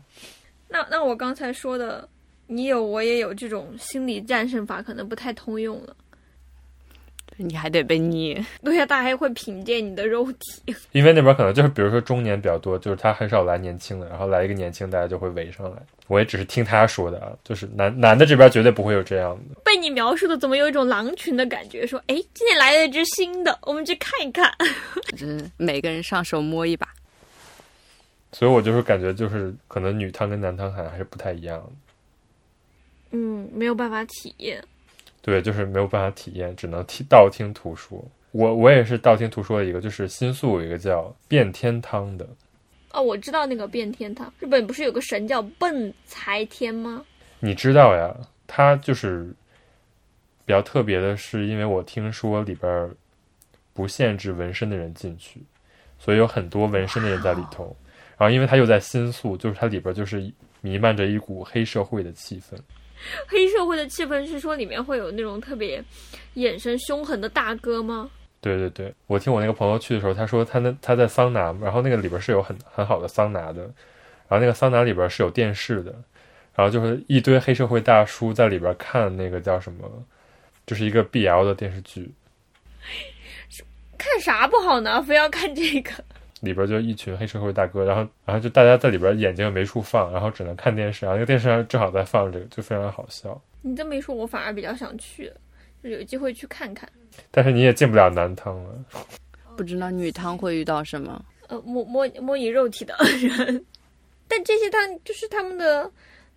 那那我刚才说的，你有我也有这种心理战胜法，可能不太通用了。你还得被捏，对呀，大家还会品鉴你的肉体。因为那边可能就是，比如说中年比较多，就是他很少来年轻的，然后来一个年轻，大家就会围上来。我也只是听他说的啊，就是男男的这边绝对不会有这样的。被你描述的，怎么有一种狼群的感觉？说，哎，今天来了一只新的，我们去看一看。就是每个人上手摸一把。所以我就是感觉，就是可能女汤跟男汤好像还是不太一样。嗯，没有办法体验。对，就是没有办法体验，只能听道听途说。我我也是道听途说的一个，就是新宿有一个叫变天汤的。哦，我知道那个变天汤，日本不是有个神叫笨财天吗？你知道呀，他就是比较特别的，是因为我听说里边不限制纹身的人进去，所以有很多纹身的人在里头。然后因为他又在新宿，就是它里边就是弥漫着一股黑社会的气氛。黑社会的气氛是说里面会有那种特别眼神凶狠的大哥吗？对对对，我听我那个朋友去的时候，他说他那他在桑拿，然后那个里边是有很很好的桑拿的，然后那个桑拿里边是有电视的，然后就是一堆黑社会大叔在里边看那个叫什么，就是一个 BL 的电视剧。看啥不好呢？非要看这个？里边就一群黑社会大哥，然后然后就大家在里边眼睛没处放，然后只能看电视，然后那个电视上正好在放这个，就非常好笑。你这么一说，我反而比较想去，就有机会去看看。但是你也进不了男汤了。不知道女汤会遇到什么？呃，摸摸摸你肉体的人。但这些汤就是他们的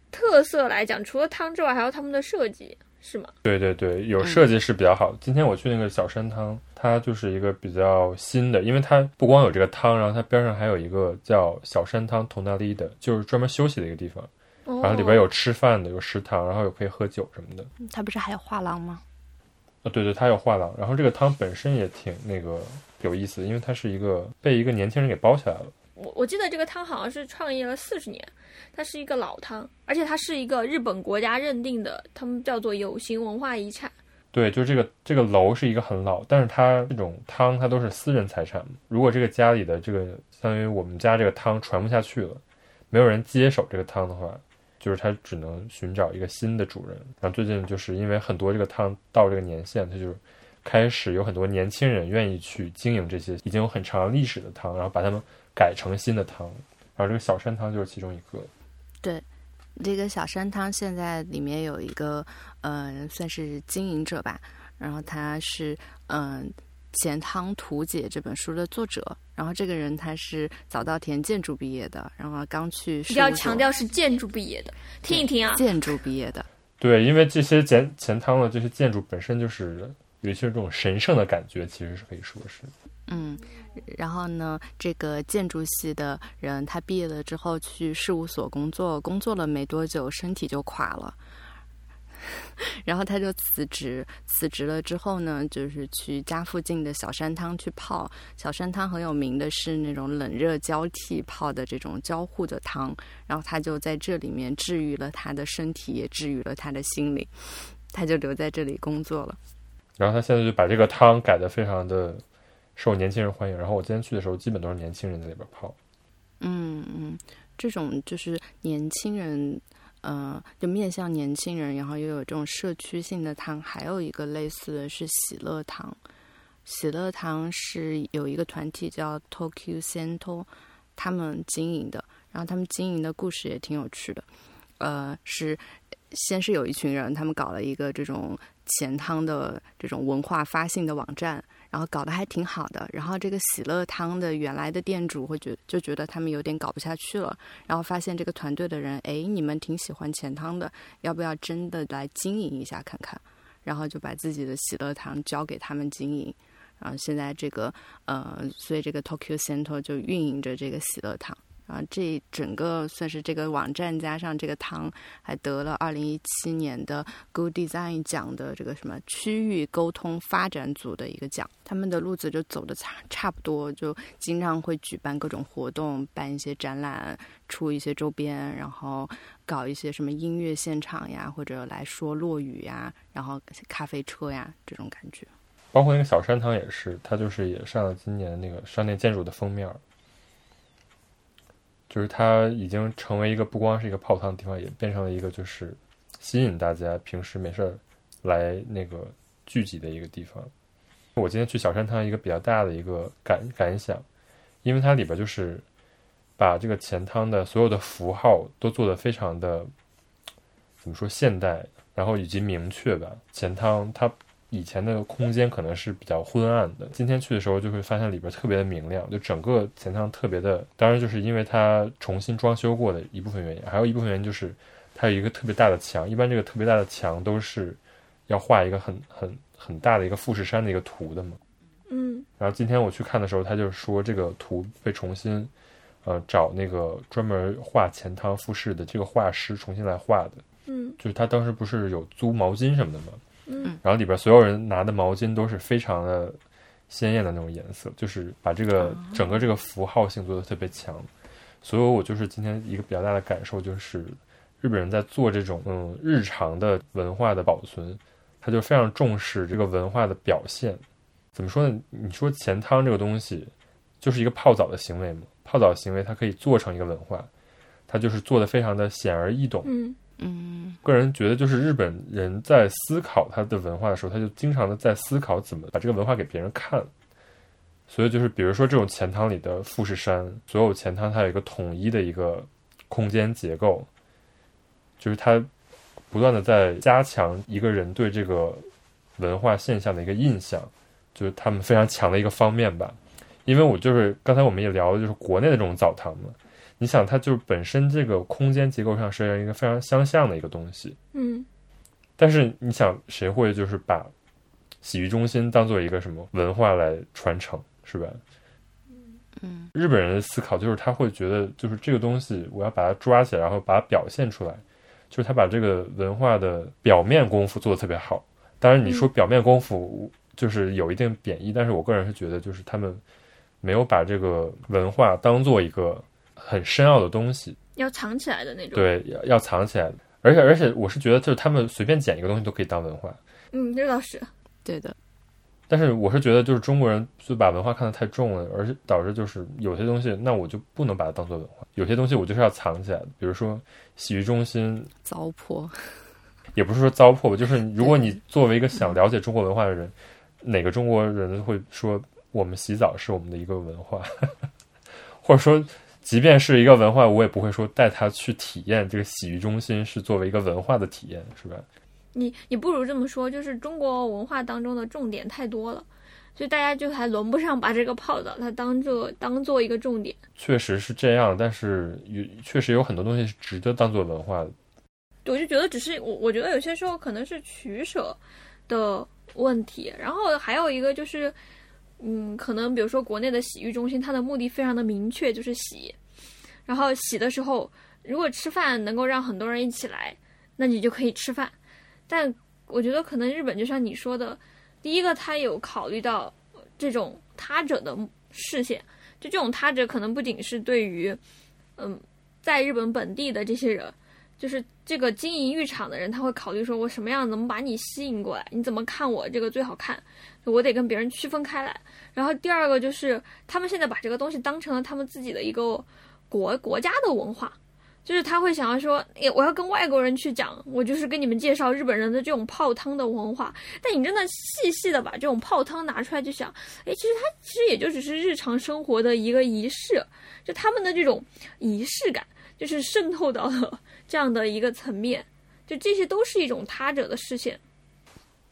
特色来讲，除了汤之外，还有他们的设计，是吗？对对对，有设计是比较好。今天我去那个小山汤，它就是一个比较新的，因为它不光有这个汤，然后它边上还有一个叫小山汤同纳利的，就是专门休息的一个地方。然后里边有吃饭的，有食堂，然后有可以喝酒什么的。它不是还有画廊吗？啊，对对，它有画廊。然后这个汤本身也挺那个有意思，因为它是一个被一个年轻人给包起来了。我我记得这个汤好像是创业了四十年，它是一个老汤，而且它是一个日本国家认定的，他们叫做有形文化遗产。对，就这个这个楼是一个很老，但是它这种汤它都是私人财产。如果这个家里的这个相当于我们家这个汤传不下去了，没有人接手这个汤的话。就是它只能寻找一个新的主人，然后最近就是因为很多这个汤到这个年限，它就开始有很多年轻人愿意去经营这些已经有很长历史的汤，然后把它们改成新的汤，然后这个小山汤就是其中一个。对，这个小山汤现在里面有一个，嗯，算是经营者吧，然后他是嗯。《钱汤图解》这本书的作者，然后这个人他是早稻田建筑毕业的，然后刚去。比较强调是建筑毕业的，听一听啊。建筑毕业的，对，因为这些钱钱汤的这些建筑本身就是有一些这种神圣的感觉，其实是可以说是。嗯，然后呢，这个建筑系的人他毕业了之后去事务所工作，工作了没多久身体就垮了。然后他就辞职，辞职了之后呢，就是去家附近的小山汤去泡。小山汤很有名的是那种冷热交替泡的这种交互的汤。然后他就在这里面治愈了他的身体，也治愈了他的心灵。他就留在这里工作了。然后他现在就把这个汤改的非常的受年轻人欢迎。然后我今天去的时候，基本都是年轻人在里边泡。嗯嗯，这种就是年轻人。呃，就面向年轻人，然后又有这种社区性的汤，还有一个类似的是喜乐堂。喜乐堂是有一个团体叫 Tokyo Cento，他们经营的，然后他们经营的故事也挺有趣的。呃，是先是有一群人，他们搞了一个这种钱汤的这种文化发信的网站。然后搞得还挺好的，然后这个喜乐汤的原来的店主会觉就觉得他们有点搞不下去了，然后发现这个团队的人，哎，你们挺喜欢钱汤的，要不要真的来经营一下看看？然后就把自己的喜乐汤交给他们经营，然后现在这个呃，所以这个 Tokyo Center 就运营着这个喜乐汤。啊，这整个算是这个网站加上这个汤，还得了二零一七年的 Good Design 奖的这个什么区域沟通发展组的一个奖。他们的路子就走的差差不多，就经常会举办各种活动，办一些展览，出一些周边，然后搞一些什么音乐现场呀，或者来说落雨呀，然后咖啡车呀这种感觉。包括那个小山汤也是，它就是也上了今年那个商店建筑的封面。就是它已经成为一个不光是一个泡汤的地方，也变成了一个就是吸引大家平时没事儿来那个聚集的一个地方。我今天去小山汤，一个比较大的一个感感想，因为它里边就是把这个钱汤的所有的符号都做得非常的怎么说现代，然后以及明确吧。钱汤它。以前的空间可能是比较昏暗的，今天去的时候就会发现里边特别的明亮，就整个前舱特别的。当然，就是因为它重新装修过的一部分原因，还有一部分原因就是它有一个特别大的墙。一般这个特别大的墙都是要画一个很很 很大的一个富士山的一个图的嘛。嗯。然后今天我去看的时候，他就说这个图被重新呃找那个专门画钱汤富士的这个画师重新来画的。嗯。就是他当时不是有租毛巾什么的吗？嗯，然后里边所有人拿的毛巾都是非常的鲜艳的那种颜色，就是把这个整个这个符号性做的特别强。所以，我就是今天一个比较大的感受就是，日本人在做这种嗯日常的文化的保存，他就非常重视这个文化的表现。怎么说呢？你说钱汤这个东西就是一个泡澡的行为嘛？泡澡行为它可以做成一个文化，它就是做的非常的显而易懂。嗯。嗯，个人觉得，就是日本人在思考他的文化的时候，他就经常的在思考怎么把这个文化给别人看。所以，就是比如说这种钱汤里的富士山，所有钱汤它有一个统一的一个空间结构，就是它不断的在加强一个人对这个文化现象的一个印象，就是他们非常强的一个方面吧。因为我就是刚才我们也聊的就是国内的这种澡堂嘛，你想它就是本身这个空间结构上是一个非常相像的一个东西，嗯，但是你想谁会就是把洗浴中心当做一个什么文化来传承，是吧？嗯，日本人的思考就是他会觉得就是这个东西我要把它抓起来，然后把它表现出来，就是他把这个文化的表面功夫做得特别好。当然你说表面功夫就是有一定贬义，但是我个人是觉得就是他们没有把这个文化当做一个很深奥的东西，要藏起来的那种。对，要要藏起来的。而且而且我是觉得就是他们随便捡一个东西都可以当文化。嗯，这倒是。对的。但是我是觉得，就是中国人就把文化看得太重了，而且导致就是有些东西，那我就不能把它当做文化。有些东西我就是要藏起来的，比如说洗浴中心糟粕，也不是说糟粕吧，就是 如果你作为一个想了解中国文化的人，哪个中国人会说我们洗澡是我们的一个文化，或者说即便是一个文化，我也不会说带他去体验这个洗浴中心是作为一个文化的体验，是吧？你你不如这么说，就是中国文化当中的重点太多了，所以大家就还轮不上把这个泡澡它当做当做一个重点。确实是这样，但是有确实有很多东西是值得当做文化的。我就觉得只是我我觉得有些时候可能是取舍的问题，然后还有一个就是，嗯，可能比如说国内的洗浴中心，它的目的非常的明确，就是洗，然后洗的时候，如果吃饭能够让很多人一起来，那你就可以吃饭。但我觉得可能日本就像你说的，第一个他有考虑到这种他者的视线，就这种他者可能不仅是对于，嗯，在日本本地的这些人，就是这个经营浴场的人，他会考虑说我什么样能把你吸引过来，你怎么看我这个最好看，我得跟别人区分开来。然后第二个就是他们现在把这个东西当成了他们自己的一个国国家的文化。就是他会想要说，诶，我要跟外国人去讲，我就是跟你们介绍日本人的这种泡汤的文化。但你真的细细的把这种泡汤拿出来，就想，诶，其实它其实也就只是日常生活的一个仪式，就他们的这种仪式感，就是渗透到了这样的一个层面，就这些都是一种他者的视线。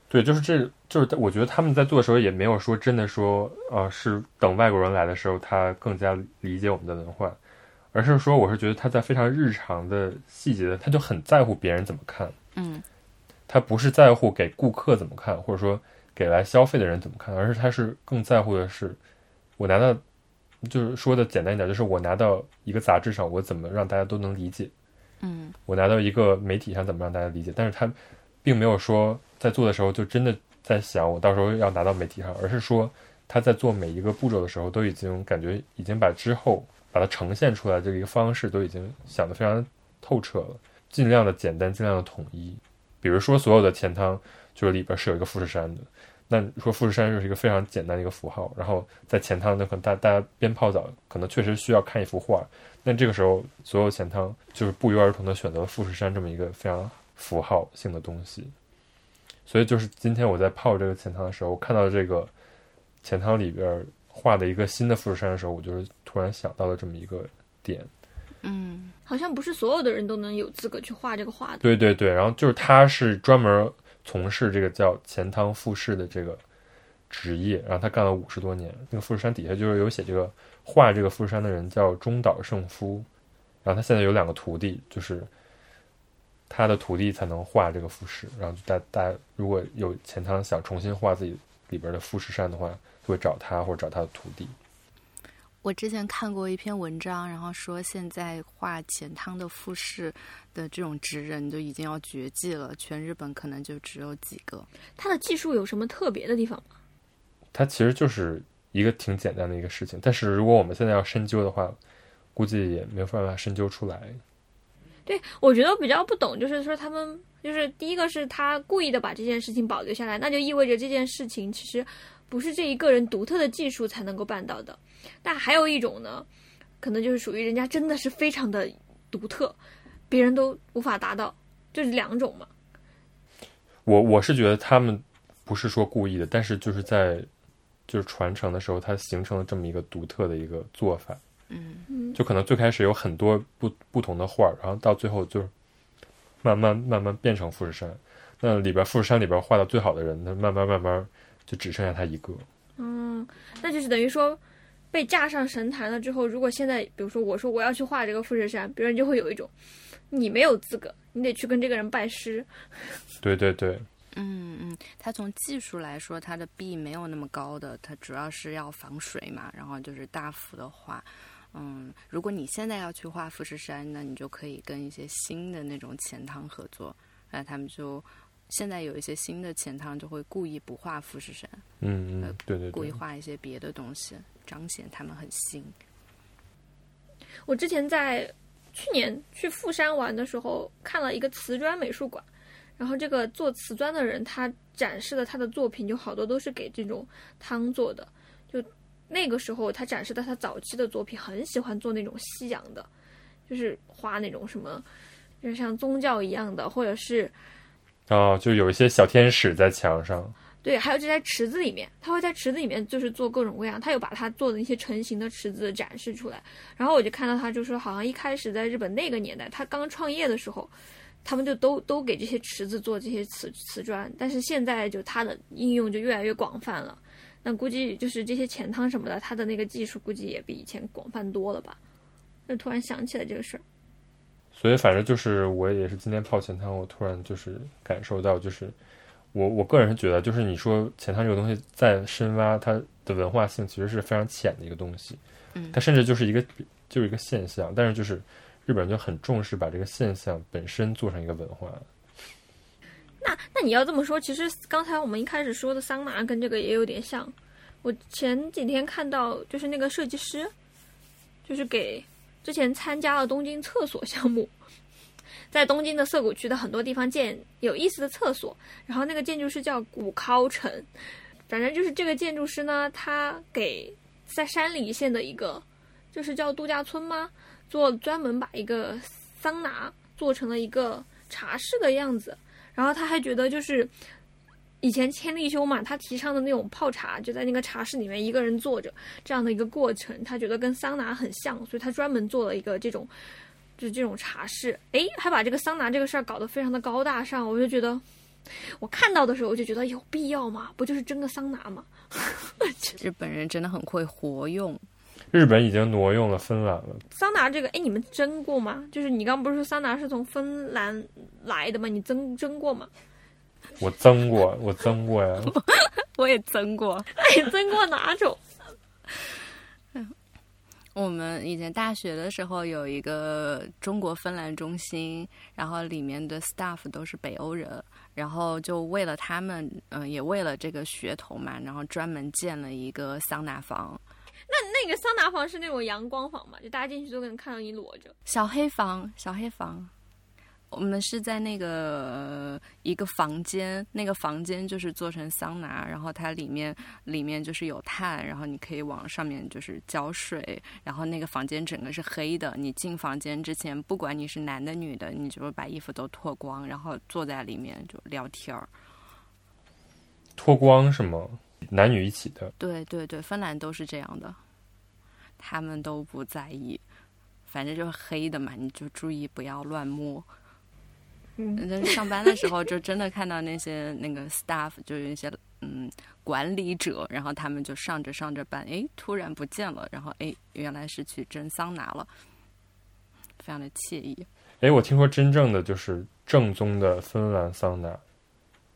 对，就是这就是我觉得他们在做的时候也没有说真的说，呃，是等外国人来的时候，他更加理解我们的文化。而是说，我是觉得他在非常日常的细节的，他就很在乎别人怎么看。嗯，他不是在乎给顾客怎么看，或者说给来消费的人怎么看，而是他是更在乎的是，我拿到，就是说的简单一点，就是我拿到一个杂志上，我怎么让大家都能理解。嗯，我拿到一个媒体上怎么让大家理解，但是他并没有说在做的时候就真的在想我到时候要拿到媒体上，而是说他在做每一个步骤的时候都已经感觉已经把之后。把它呈现出来这一个方式都已经想得非常透彻了，尽量的简单，尽量的统一。比如说，所有的钱汤就是里边是有一个富士山的，那说富士山就是一个非常简单的一个符号。然后在钱汤，那可能大大家边泡澡，可能确实需要看一幅画。那这个时候，所有钱汤就是不约而同的选择了富士山这么一个非常符号性的东西。所以，就是今天我在泡这个钱汤的时候，我看到这个钱汤里边。画的一个新的富士山的时候，我就是突然想到了这么一个点。嗯，好像不是所有的人都能有资格去画这个画的。对对对，然后就是他是专门从事这个叫钱汤富士的这个职业，然后他干了五十多年。那个富士山底下就是有写这个画这个富士山的人叫中岛胜夫，然后他现在有两个徒弟，就是他的徒弟才能画这个富士。然后大大家如果有钱汤想重新画自己里边的富士山的话。会找他或者找他的徒弟。我之前看过一篇文章，然后说现在画钱汤的富士的这种职人就已经要绝迹了，全日本可能就只有几个。他的技术有什么特别的地方吗？他其实就是一个挺简单的一个事情，但是如果我们现在要深究的话，估计也没有办法深究出来。对，我觉得比较不懂，就是说他们就是第一个是他故意的把这件事情保留下来，那就意味着这件事情其实。不是这一个人独特的技术才能够办到的，但还有一种呢，可能就是属于人家真的是非常的独特，别人都无法达到，就是两种嘛。我我是觉得他们不是说故意的，但是就是在就是传承的时候，它形成了这么一个独特的一个做法。嗯，就可能最开始有很多不不同的画儿，然后到最后就是慢慢慢慢变成富士山。那里边富士山里边画的最好的人，他慢慢慢慢。就只剩下他一个，嗯，那就是等于说，被架上神坛了之后，如果现在比如说我说我要去画这个富士山，别人就会有一种你没有资格，你得去跟这个人拜师。对对对。嗯嗯，它从技术来说，它的壁没有那么高的，它主要是要防水嘛。然后就是大幅的画，嗯，如果你现在要去画富士山，那你就可以跟一些新的那种钱汤合作，那他们就现在有一些新的钱汤就会故意不画富士山，嗯嗯，对对，故意画一些别的东西，彰显他们很新。我之前在去年去富山玩的时候，看了一个瓷砖美术馆。然后这个做瓷砖的人，他展示的他的作品就好多都是给这种汤做的。就那个时候，他展示的他早期的作品，很喜欢做那种西洋的，就是画那种什么，就是像宗教一样的，或者是哦，就有一些小天使在墙上。对，还有就在池子里面，他会在池子里面就是做各种各样，他有把他做的那些成型的池子展示出来。然后我就看到他就说，好像一开始在日本那个年代，他刚创业的时候。他们就都都给这些池子做这些瓷瓷砖，但是现在就它的应用就越来越广泛了。那估计就是这些钱汤什么的，它的那个技术估计也比以前广泛多了吧？就突然想起来这个事儿。所以反正就是我也是今天泡钱汤，我突然就是感受到，就是我我个人是觉得，就是你说钱汤这个东西再深挖，它的文化性其实是非常浅的一个东西。嗯，它甚至就是一个就是一个现象，但是就是。日本人就很重视把这个现象本身做成一个文化。那那你要这么说，其实刚才我们一开始说的桑拿跟这个也有点像。我前几天看到，就是那个设计师，就是给之前参加了东京厕所 项目，在东京的涩谷区的很多地方建有意思的厕所。然后那个建筑师叫古高城，反正就是这个建筑师呢，他给在山梨县的一个，就是叫度假村吗？做专门把一个桑拿做成了一个茶室的样子，然后他还觉得就是以前千利休嘛，他提倡的那种泡茶，就在那个茶室里面一个人坐着这样的一个过程，他觉得跟桑拿很像，所以他专门做了一个这种就是这种茶室。诶，还把这个桑拿这个事儿搞得非常的高大上，我就觉得我看到的时候我就觉得有必要吗？不就是蒸个桑拿吗？日本人真的很会活用。日本已经挪用了芬兰了。桑拿这个，哎，你们蒸过吗？就是你刚不是说桑拿是从芬兰来的吗？你蒸蒸过吗？我增过，我增过呀。我也增过。你增过哪种？我们以前大学的时候有一个中国芬兰中心，然后里面的 staff 都是北欧人，然后就为了他们，嗯，也为了这个噱头嘛，然后专门建了一个桑拿房。那那个桑拿房是那种阳光房嘛？就大家进去都能看到你裸着。小黑房，小黑房，我们是在那个一个房间，那个房间就是做成桑拿，然后它里面里面就是有炭，然后你可以往上面就是浇水，然后那个房间整个是黑的。你进房间之前，不管你是男的女的，你就是把衣服都脱光，然后坐在里面就聊天儿。脱光是吗？男女一起的，对对对，芬兰都是这样的，他们都不在意，反正就是黑的嘛，你就注意不要乱摸。嗯，上班的时候就真的看到那些那个 staff，就有一些嗯管理者，然后他们就上着上着班，哎，突然不见了，然后哎，原来是去蒸桑拿了，非常的惬意。哎，我听说真正的就是正宗的芬兰桑拿。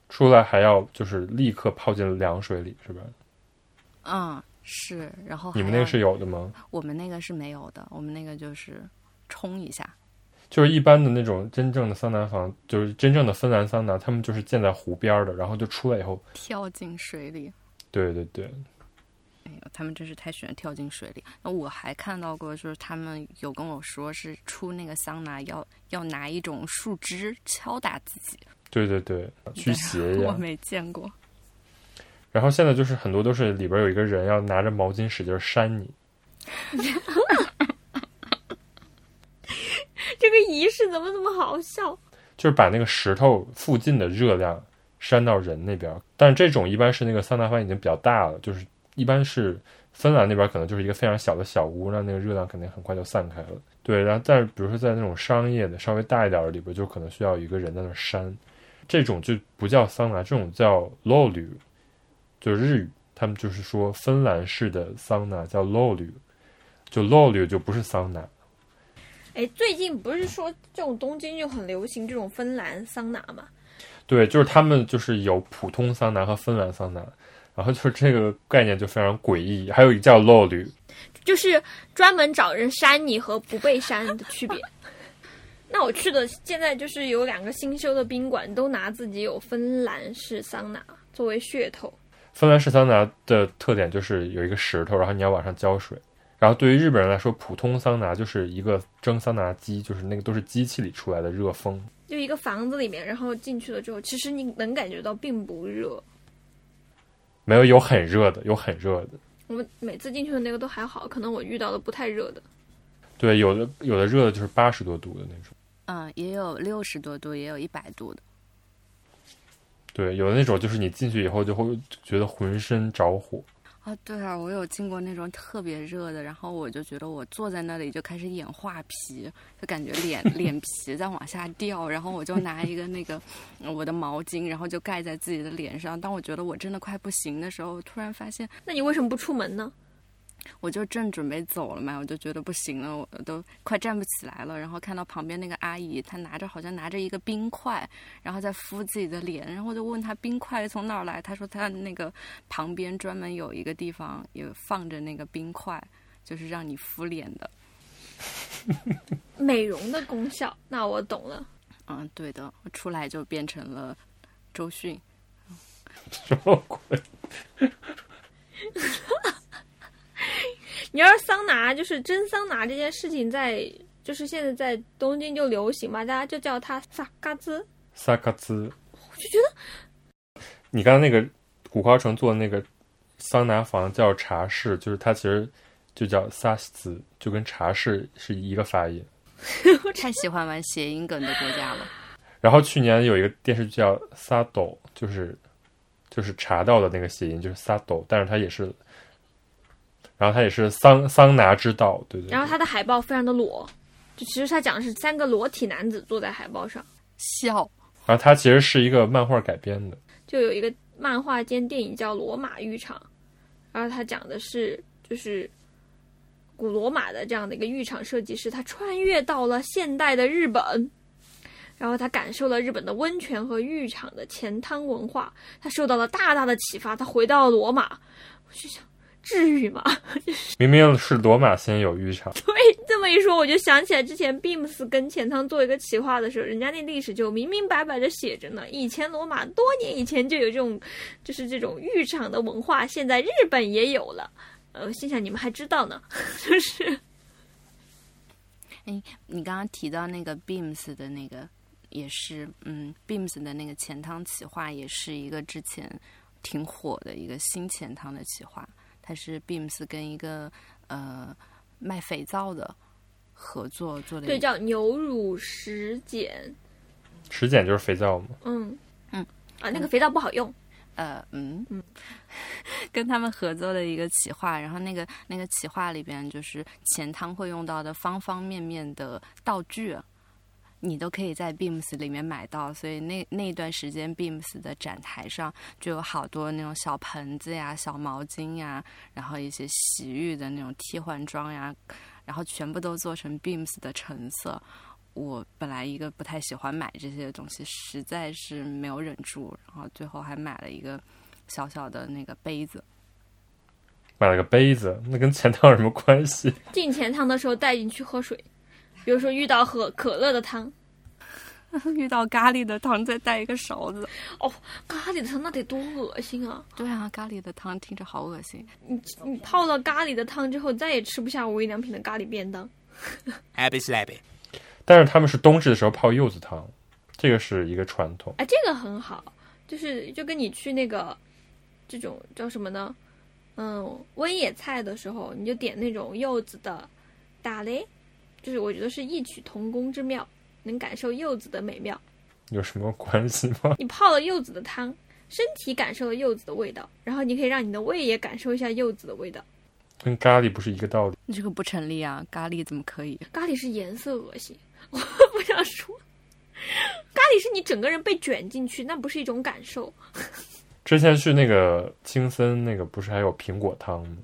出来还要就是立刻泡进凉水里，是吧？嗯，是。然后你们那个是有的吗？我们那个是没有的，我们那个就是冲一下。就是一般的那种真正的桑拿房，就是真正的芬兰桑拿，他们就是建在湖边的，然后就出来以后跳进水里。对对对。哎呦，他们真是太喜欢跳进水里。那我还看到过，就是他们有跟我说，是出那个桑拿要要拿一种树枝敲打自己。对对对，驱邪呀！我没见过。然后现在就是很多都是里边有一个人要拿着毛巾使劲扇你。这个仪式怎么这么好笑？就是把那个石头附近的热量扇到人那边，但这种一般是那个桑拿房已经比较大了，就是一般是芬兰那边可能就是一个非常小的小屋，那那个热量肯定很快就散开了。对，然后但是比如说在那种商业的稍微大一点的里边，就可能需要一个人在那扇。这种就不叫桑拿，这种叫 l o 旅，就是日语，他们就是说芬兰式的桑拿叫 lolu，就 lolu 就不是桑拿。哎，最近不是说这种东京就很流行这种芬兰桑拿吗？对，就是他们就是有普通桑拿和芬兰桑拿，然后就是这个概念就非常诡异。还有一个叫 lolu，就是专门找人扇你和不被扇的区别。那我去的现在就是有两个新修的宾馆，都拿自己有芬兰式桑拿作为噱头。芬兰式桑拿的特点就是有一个石头，然后你要往上浇水。然后对于日本人来说，普通桑拿就是一个蒸桑拿机，就是那个都是机器里出来的热风。就一个房子里面，然后进去了之后，其实你能感觉到并不热。没有有很热的，有很热的。我们每次进去的那个都还好，可能我遇到的不太热的。对，有的有的热的就是八十多度的那种。嗯，也有六十多度，也有一百度的。对，有的那种就是你进去以后就会觉得浑身着火。啊，对啊，我有进过那种特别热的，然后我就觉得我坐在那里就开始演画皮，就感觉脸 脸皮在往下掉，然后我就拿一个那个我的毛巾，然后就盖在自己的脸上。当我觉得我真的快不行的时候，突然发现，那你为什么不出门呢？我就正准备走了嘛，我就觉得不行了，我都快站不起来了。然后看到旁边那个阿姨，她拿着好像拿着一个冰块，然后在敷自己的脸。然后我就问她冰块从哪儿来，她说她那个旁边专门有一个地方有放着那个冰块，就是让你敷脸的，美容的功效。那我懂了。嗯，对的，我出来就变成了周迅。什么鬼？你要是桑拿，就是蒸桑拿这件事情，在就是现在在东京就流行嘛，大家就叫它萨嘎兹。萨嘎兹，我就觉得，你刚刚那个古花城做的那个桑拿房叫茶室，就是它其实就叫萨斯，就跟茶室是一个发音。太喜欢玩谐音梗的国家了。然后去年有一个电视剧叫萨斗，就是就是茶道的那个谐音，就是萨斗，但是它也是。然后它也是桑桑拿之道，对对。然后它的海报非常的裸，就其实它讲的是三个裸体男子坐在海报上笑。然后它其实是一个漫画改编的，就有一个漫画兼电影叫《罗马浴场》，然后它讲的是就是古罗马的这样的一个浴场设计师，他穿越到了现代的日本，然后他感受了日本的温泉和浴场的前汤文化，他受到了大大的启发，他回到了罗马，我就想。至于吗？明明是罗马先有浴场。对，这么一说，我就想起来之前 Beams 跟钱汤做一个企划的时候，人家那历史就明明白白的写着呢。以前罗马多年以前就有这种，就是这种浴场的文化，现在日本也有了。呃，心想你们还知道呢，就是。哎，你刚刚提到那个 Beams 的那个，也是，嗯，Beams 的那个钱汤企划，也是一个之前挺火的一个新钱汤的企划。它是 Beams 跟一个呃卖肥皂的合作做的，对，叫牛乳石碱。石碱就是肥皂吗？嗯嗯啊，那个肥皂不好用。呃嗯嗯，跟他们合作的一个企划，然后那个那个企划里边就是钱汤会用到的方方面面的道具。你都可以在 Beams 里面买到，所以那那一段时间 Beams 的展台上就有好多那种小盆子呀、小毛巾呀，然后一些洗浴的那种替换装呀，然后全部都做成 Beams 的成色。我本来一个不太喜欢买这些东西，实在是没有忍住，然后最后还买了一个小小的那个杯子。买了个杯子，那跟钱塘有什么关系？进钱塘的时候带进去喝水。比如说遇到喝可乐的汤，遇到咖喱的汤再带一个勺子。哦，咖喱的汤那得多恶心啊！对啊，咖喱的汤听着好恶心。你你泡了咖喱的汤之后，再也吃不下无印良品的咖喱便当。Happy slappy。但是他们是冬至的时候泡柚子汤，这个是一个传统。哎，这个很好，就是就跟你去那个这种叫什么呢？嗯，温野菜的时候，你就点那种柚子的打雷。就是我觉得是异曲同工之妙，能感受柚子的美妙，有什么关系吗？你泡了柚子的汤，身体感受了柚子的味道，然后你可以让你的胃也感受一下柚子的味道，跟咖喱不是一个道理。这个不成立啊，咖喱怎么可以？咖喱是颜色恶心，我不想说，咖喱是你整个人被卷进去，那不是一种感受。之前去那个青森，那个不是还有苹果汤吗？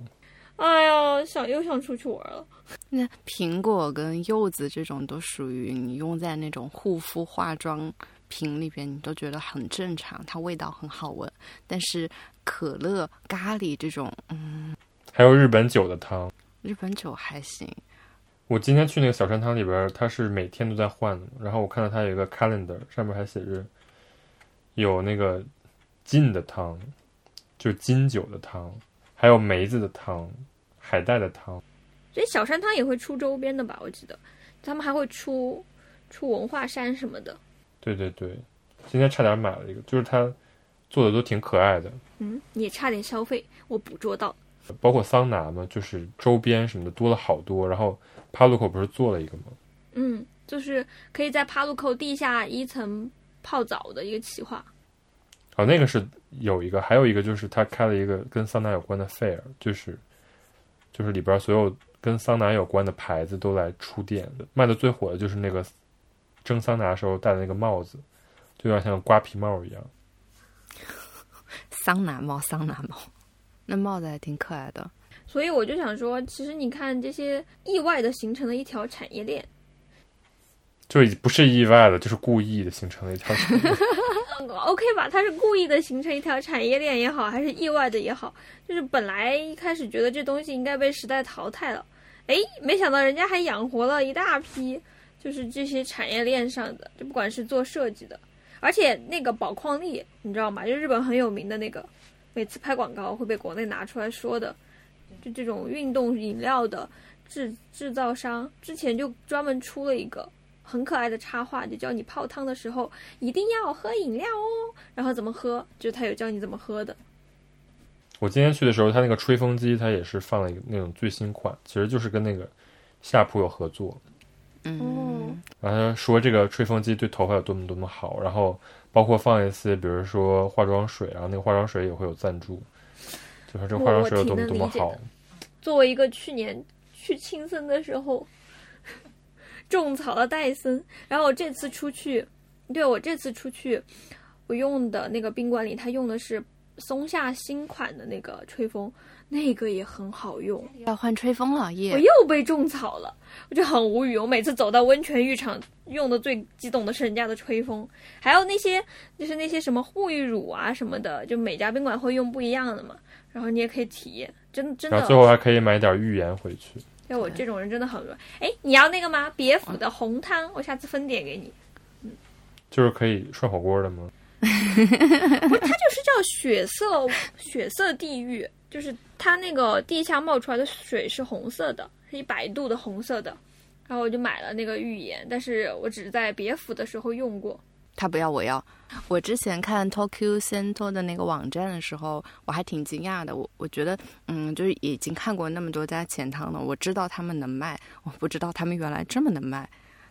哎呀，想又想出去玩了。那苹果跟柚子这种都属于你用在那种护肤化妆品里边，你都觉得很正常，它味道很好闻。但是可乐、咖喱这种，嗯，还有日本酒的汤，日本酒还行。我今天去那个小山汤里边，它是每天都在换的。然后我看到它有一个 calendar，上面还写着有那个金的汤，就是金酒的汤，还有梅子的汤。海带的汤，所以小山汤也会出周边的吧？我记得他们还会出出文化衫什么的。对对对，今天差点买了一个，就是他做的都挺可爱的。嗯，你也差点消费，我捕捉到。包括桑拿嘛，就是周边什么的多了好多。然后帕路口不是做了一个吗？嗯，就是可以在帕路口地下一层泡澡的一个企划。哦，那个是有一个，还有一个就是他开了一个跟桑拿有关的 fair，就是。就是里边所有跟桑拿有关的牌子都来出店，卖的最火的就是那个蒸桑拿时候戴的那个帽子，就有点像瓜皮帽一样。桑拿帽，桑拿帽，那帽子还挺可爱的。所以我就想说，其实你看这些意外的形成了一条产业链，就不是意外的，就是故意的形成了一条产业链。OK 吧，它是故意的形成一条产业链也好，还是意外的也好，就是本来一开始觉得这东西应该被时代淘汰了，哎，没想到人家还养活了一大批，就是这些产业链上的，就不管是做设计的，而且那个宝矿力，你知道吗？就日本很有名的那个，每次拍广告会被国内拿出来说的，就这种运动饮料的制制造商，之前就专门出了一个。很可爱的插画，就教你泡汤的时候一定要喝饮料哦。然后怎么喝，就他有教你怎么喝的。我今天去的时候，他那个吹风机，他也是放了一个那种最新款，其实就是跟那个夏普有合作。嗯，然后说这个吹风机对头发有多么多么好，然后包括放一些，比如说化妆水，然后那个化妆水也会有赞助，就说这个化妆水有多么多么好。作为一个去年去青森的时候。种草了戴森，然后我这次出去，对我这次出去，我用的那个宾馆里，他用的是松下新款的那个吹风，那个也很好用。要换吹风了耶！我又被种草了，我就很无语。我每次走到温泉浴场，用的最激动的是人家的吹风，还有那些就是那些什么护浴乳啊什么的，就每家宾馆会用不一样的嘛。然后你也可以体验，真真的。然后最后还可以买点浴盐回去。像我这种人真的很弱。哎，你要那个吗？别府的红汤，我下次分点给你。嗯，就是可以涮火锅的吗？不，它就是叫血色血色地狱，就是它那个地下冒出来的水是红色的，是一百度的红色的。然后我就买了那个浴盐，但是我只在别府的时候用过。他不要，我要。我之前看 Tokyo Center 的那个网站的时候，我还挺惊讶的。我我觉得，嗯，就是已经看过那么多家钱汤了，我知道他们能卖，我不知道他们原来这么能卖。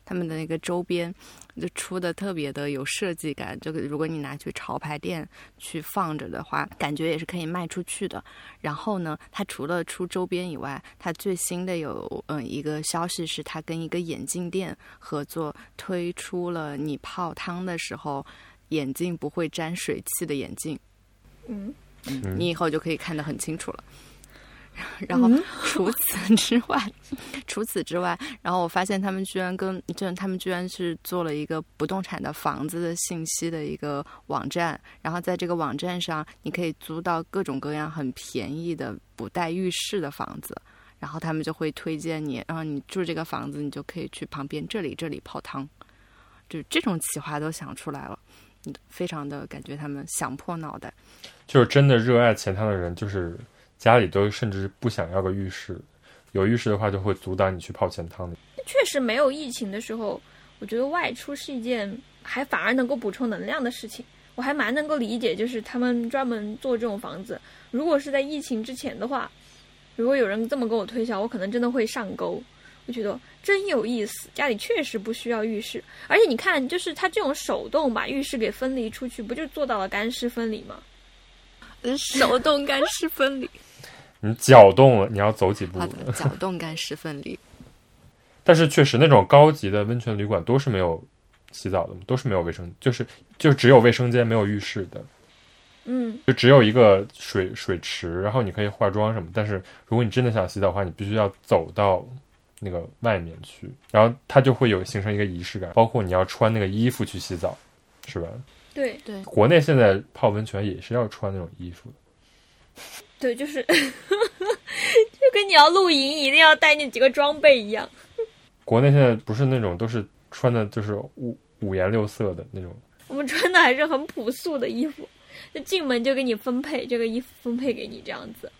他们的那个周边就出的特别的有设计感，这个如果你拿去潮牌店去放着的话，感觉也是可以卖出去的。然后呢，它除了出周边以外，它最新的有嗯一个消息是，它跟一个眼镜店合作，推出了你泡汤的时候眼镜不会沾水汽的眼镜。嗯，你以后就可以看得很清楚了。然后除此之外，除此之外，然后我发现他们居然跟就他们居然是做了一个不动产的房子的信息的一个网站，然后在这个网站上，你可以租到各种各样很便宜的不带浴室的房子，然后他们就会推荐你，然后你住这个房子，你就可以去旁边这里这里泡汤，就这种企划都想出来了，非常的感觉他们想破脑袋，就是真的热爱钱汤的人，就是。家里都甚至不想要个浴室，有浴室的话就会阻挡你去泡钱汤的。确实没有疫情的时候，我觉得外出是一件还反而能够补充能量的事情。我还蛮能够理解，就是他们专门做这种房子。如果是在疫情之前的话，如果有人这么跟我推销，我可能真的会上钩。我觉得真有意思，家里确实不需要浴室，而且你看，就是他这种手动把浴室给分离出去，不就做到了干湿分离吗？手动干湿分离。你搅动了，你要走几步？搅动干湿分离。但是确实，那种高级的温泉旅馆都是没有洗澡的，都是没有卫生，就是就只有卫生间没有浴室的。嗯，就只有一个水水池，然后你可以化妆什么。但是如果你真的想洗澡的话，你必须要走到那个外面去，然后它就会有形成一个仪式感，包括你要穿那个衣服去洗澡，是吧？对对，国内现在泡温泉也是要穿那种衣服的。对，就是 就跟你要露营一定要带那几个装备一样。国内现在不是那种都是穿的就是五五颜六色的那种，我们穿的还是很朴素的衣服，就进门就给你分配这个衣服分配给你这样子。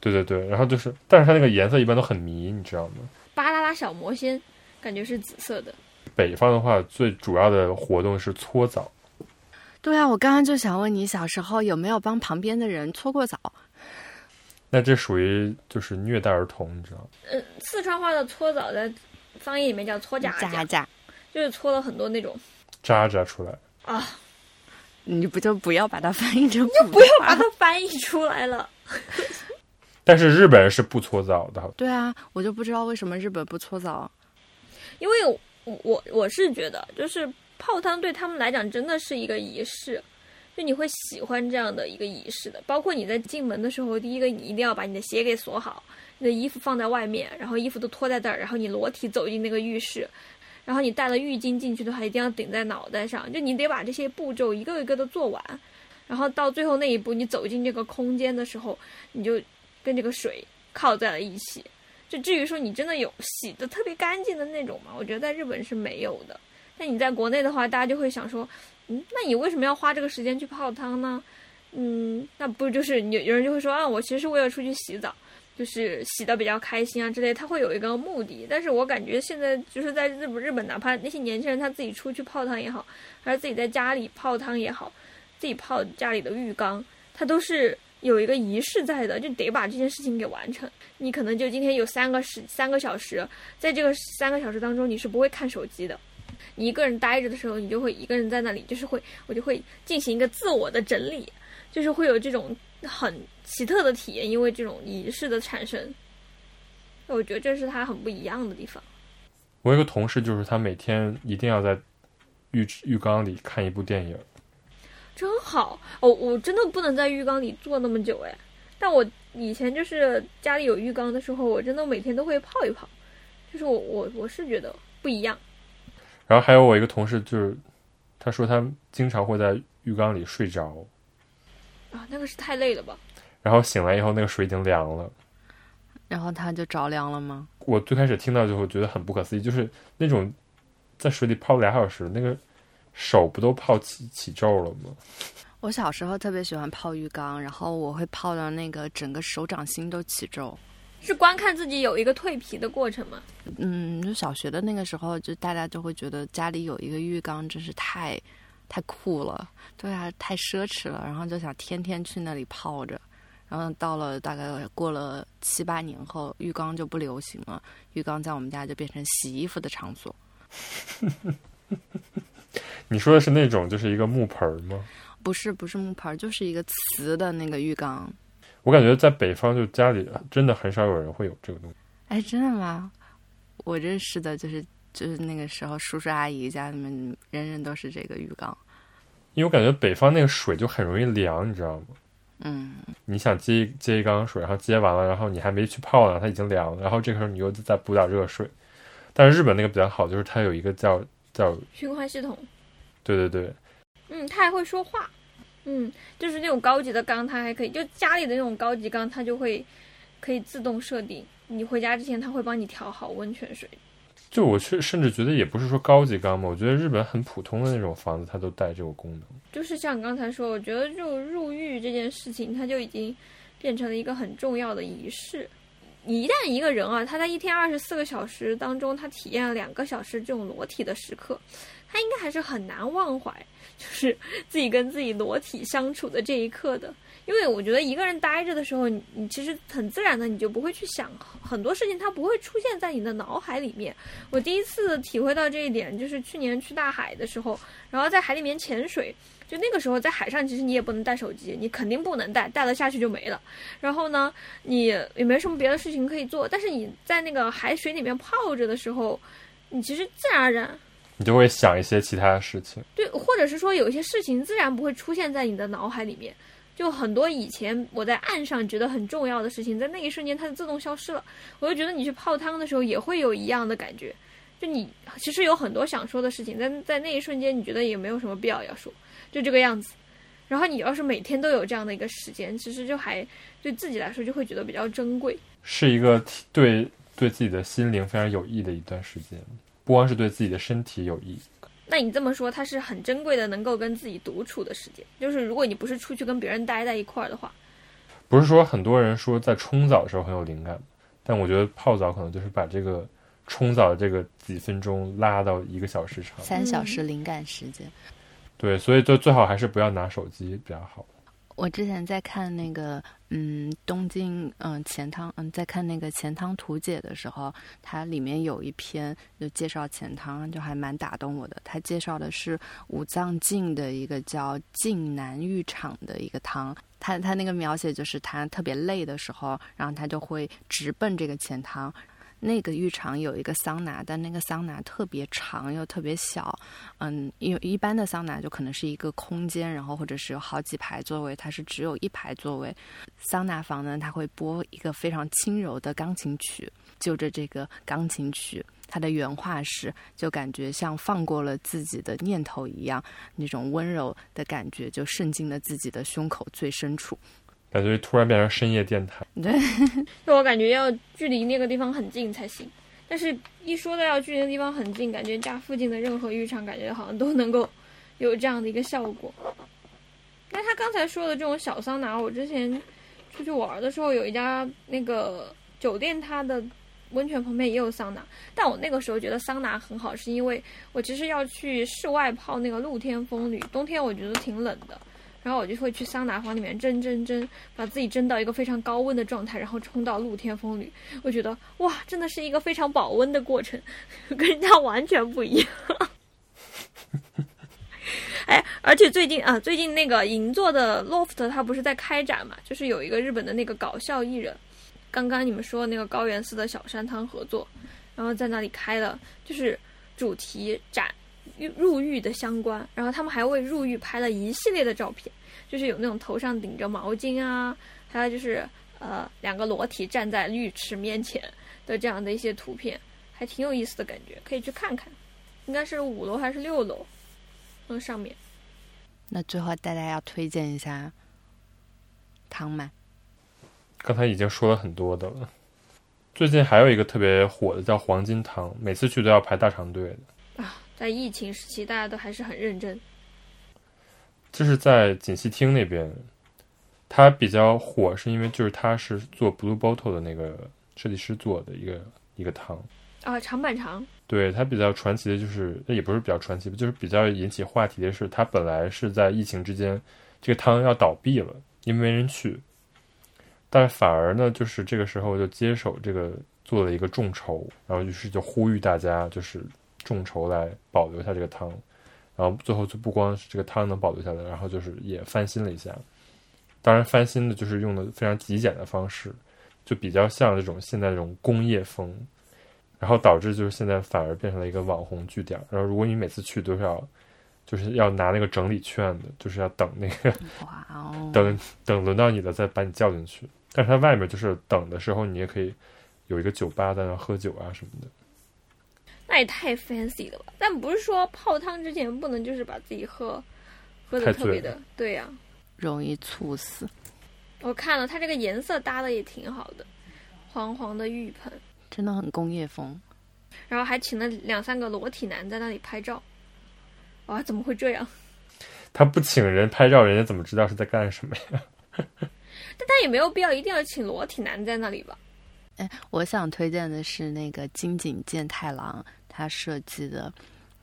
对对对，然后就是，但是它那个颜色一般都很迷，你知道吗？巴啦啦小魔仙感觉是紫色的，北方的话，最主要的活动是搓澡。对啊，我刚刚就想问你，小时候有没有帮旁边的人搓过澡？那这属于就是虐待儿童，你知道吗？嗯，四川话的搓澡在方言里面叫搓夹夹，夹夹，就是搓了很多那种渣渣出来，啊，你不就不要把它翻译成你就不要把它 翻译出来了。但是日本人是不搓澡的。对啊，我就不知道为什么日本不搓澡。因为我我我是觉得，就是泡汤对他们来讲真的是一个仪式，就你会喜欢这样的一个仪式的。包括你在进门的时候，第一个你一定要把你的鞋给锁好，你的衣服放在外面，然后衣服都脱在这儿，然后你裸体走进那个浴室，然后你带了浴巾进去的话，一定要顶在脑袋上，就你得把这些步骤一个一个的做完，然后到最后那一步，你走进这个空间的时候，你就跟这个水靠在了一起。就至于说你真的有洗的特别干净的那种嘛，我觉得在日本是没有的。但你在国内的话，大家就会想说，那你为什么要花这个时间去泡汤呢？嗯，那不就是有有人就会说啊，我其实是为了出去洗澡，就是洗的比较开心啊之类，他会有一个目的。但是我感觉现在就是在日本，日本哪怕那些年轻人他自己出去泡汤也好，还是自己在家里泡汤也好，自己泡家里的浴缸，他都是有一个仪式在的，就得把这件事情给完成。你可能就今天有三个时三个小时，在这个三个小时当中，你是不会看手机的。你一个人待着的时候，你就会一个人在那里，就是会我就会进行一个自我的整理，就是会有这种很奇特的体验，因为这种仪式的产生，我觉得这是它很不一样的地方。我有个同事，就是他每天一定要在浴浴缸里看一部电影。真好哦！我真的不能在浴缸里坐那么久哎，但我以前就是家里有浴缸的时候，我真的每天都会泡一泡，就是我我我是觉得不一样。然后还有我一个同事，就是他说他经常会在浴缸里睡着，啊，那个是太累了吧？然后醒来以后那个水已经凉了。然后他就着凉了吗？我最开始听到就会觉得很不可思议，就是那种在水里泡俩小时，那个手不都泡起起皱了吗？我小时候特别喜欢泡浴缸，然后我会泡到那个整个手掌心都起皱。是观看自己有一个蜕皮的过程吗？嗯，就小学的那个时候，就大家就会觉得家里有一个浴缸真是太太酷了，对啊，太奢侈了，然后就想天天去那里泡着。然后到了大概过了七八年后，浴缸就不流行了，浴缸在我们家就变成洗衣服的场所。你说的是那种就是一个木盆儿吗？不是，不是木盆儿，就是一个瓷的那个浴缸。我感觉在北方就家里真的很少有人会有这个东西。哎，真的吗？我认识的就是就是那个时候叔叔阿姨家里面人人都是这个浴缸。因为我感觉北方那个水就很容易凉，你知道吗？嗯，你想接一接一缸水，然后接完了，然后你还没去泡呢，它已经凉了，然后这个时候你又再补点热水。但是日本那个比较好，就是它有一个叫叫循环系统，对对对，嗯，它还会说话，嗯，就是那种高级的缸，它还可以，就家里的那种高级缸，它就会可以自动设定，你回家之前它会帮你调好温泉水。就我去甚至觉得也不是说高级缸嘛，我觉得日本很普通的那种房子，它都带这个功能。就是像刚才说，我觉得就入浴这件事情，它就已经变成了一个很重要的仪式。一旦一个人啊，他在一天二十四个小时当中，他体验了两个小时这种裸体的时刻，他应该还是很难忘怀，就是自己跟自己裸体相处的这一刻的。因为我觉得一个人待着的时候，你你其实很自然的，你就不会去想很多事情，它不会出现在你的脑海里面。我第一次体会到这一点，就是去年去大海的时候，然后在海里面潜水。就那个时候在海上，其实你也不能带手机，你肯定不能带，带了下去就没了。然后呢，你也没什么别的事情可以做。但是你在那个海水里面泡着的时候，你其实自然而然，你就会想一些其他的事情。对，或者是说有一些事情自然不会出现在你的脑海里面。就很多以前我在岸上觉得很重要的事情，在那一瞬间它就自动消失了。我就觉得你去泡汤的时候也会有一样的感觉，就你其实有很多想说的事情，在在那一瞬间你觉得也没有什么必要要说，就这个样子。然后你要是每天都有这样的一个时间，其实就还对自己来说就会觉得比较珍贵，是一个对对自己的心灵非常有益的一段时间，不光是对自己的身体有益。那你这么说，它是很珍贵的，能够跟自己独处的时间。就是如果你不是出去跟别人待在一块儿的话，不是说很多人说在冲澡的时候很有灵感，但我觉得泡澡可能就是把这个冲澡的这个几分钟拉到一个小时长，三小时灵感时间。对，所以就最好还是不要拿手机比较好。我之前在看那个，嗯，东京，嗯，钱汤，嗯，在看那个钱汤图解的时候，它里面有一篇就介绍钱汤，就还蛮打动我的。他介绍的是五藏镜的一个叫镜南浴场的一个汤，他他那个描写就是他特别累的时候，然后他就会直奔这个钱汤。那个浴场有一个桑拿，但那个桑拿特别长又特别小，嗯，因为一般的桑拿就可能是一个空间，然后或者是有好几排座位，它是只有一排座位。桑拿房呢，它会播一个非常轻柔的钢琴曲，就着这个钢琴曲，它的原话是，就感觉像放过了自己的念头一样，那种温柔的感觉就渗进了自己的胸口最深处。感觉突然变成深夜电台，对，就我感觉要距离那个地方很近才行。但是，一说到要距离那个地方很近，感觉家附近的任何浴场，感觉好像都能够有这样的一个效果。那他刚才说的这种小桑拿，我之前出去玩的时候，有一家那个酒店，它的温泉旁边也有桑拿。但我那个时候觉得桑拿很好，是因为我其实要去室外泡那个露天风吕，冬天我觉得挺冷的。然后我就会去桑拿房里面蒸蒸蒸，把自己蒸到一个非常高温的状态，然后冲到露天风里。我觉得哇，真的是一个非常保温的过程，跟人家完全不一样。哎，而且最近啊，最近那个银座的 loft 它不是在开展嘛？就是有一个日本的那个搞笑艺人，刚刚你们说那个高原寺的小山汤合作，然后在那里开了就是主题展。入狱的相关，然后他们还为入狱拍了一系列的照片，就是有那种头上顶着毛巾啊，还有就是呃两个裸体站在浴池面前的这样的一些图片，还挺有意思的感觉，可以去看看。应该是五楼还是六楼？那上面。那最后大家要推荐一下汤吗？刚才已经说了很多的了。最近还有一个特别火的叫黄金汤，每次去都要排大长队的。在疫情时期，大家都还是很认真。就是在锦溪厅那边，它比较火，是因为就是它是做 Blue Bottle 的那个设计师做的一个一个汤啊，长板长。对它比较传奇的就是，也不是比较传奇，就是比较引起话题的是，它本来是在疫情之间，这个汤要倒闭了，因为没人去，但反而呢，就是这个时候就接手这个做了一个众筹，然后于是就呼吁大家就是。众筹来保留下这个汤，然后最后就不光是这个汤能保留下来，然后就是也翻新了一下。当然，翻新的就是用的非常极简的方式，就比较像这种现在这种工业风，然后导致就是现在反而变成了一个网红据点。然后如果你每次去都是要，就是要拿那个整理券的，就是要等那个，哇哦，等等轮到你了再把你叫进去。但是它外面就是等的时候，你也可以有一个酒吧在那喝酒啊什么的。那也太 fancy 了吧！但不是说泡汤之前不能就是把自己喝喝的特别的，对呀，容易猝死。我看了它这个颜色搭的也挺好的，黄黄的浴盆，真的很工业风。然后还请了两三个裸体男在那里拍照，哇，怎么会这样？他不请人拍照，人家怎么知道是在干什么呀？但他也没有必要一定要请裸体男在那里吧？哎，我想推荐的是那个金井健太郎。他设计的，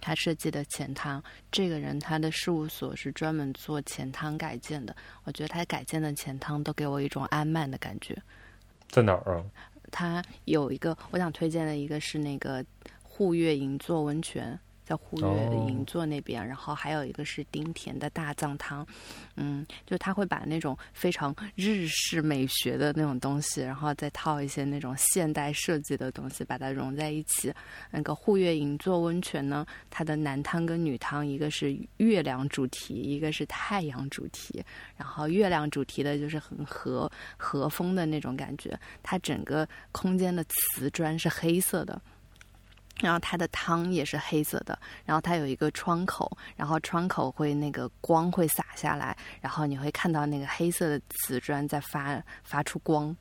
他设计的钱汤，这个人他的事务所是专门做钱汤改建的。我觉得他改建的钱汤都给我一种安曼的感觉。在哪儿啊？他有一个，我想推荐的一个是那个沪月银座温泉，在沪粤银座那边，然后还有一个是丁田的大藏汤，嗯，就他会把那种非常日式美学的那种东西，然后再套一些那种现代设计的东西，把它融在一起。那个沪粤银座温泉呢，它的男汤跟女汤，一个是月亮主题，一个是太阳主题。然后月亮主题的就是很和和风的那种感觉，它整个空间的瓷砖是黑色的。然后它的汤也是黑色的，然后它有一个窗口，然后窗口会那个光会洒下来，然后你会看到那个黑色的瓷砖在发发出光，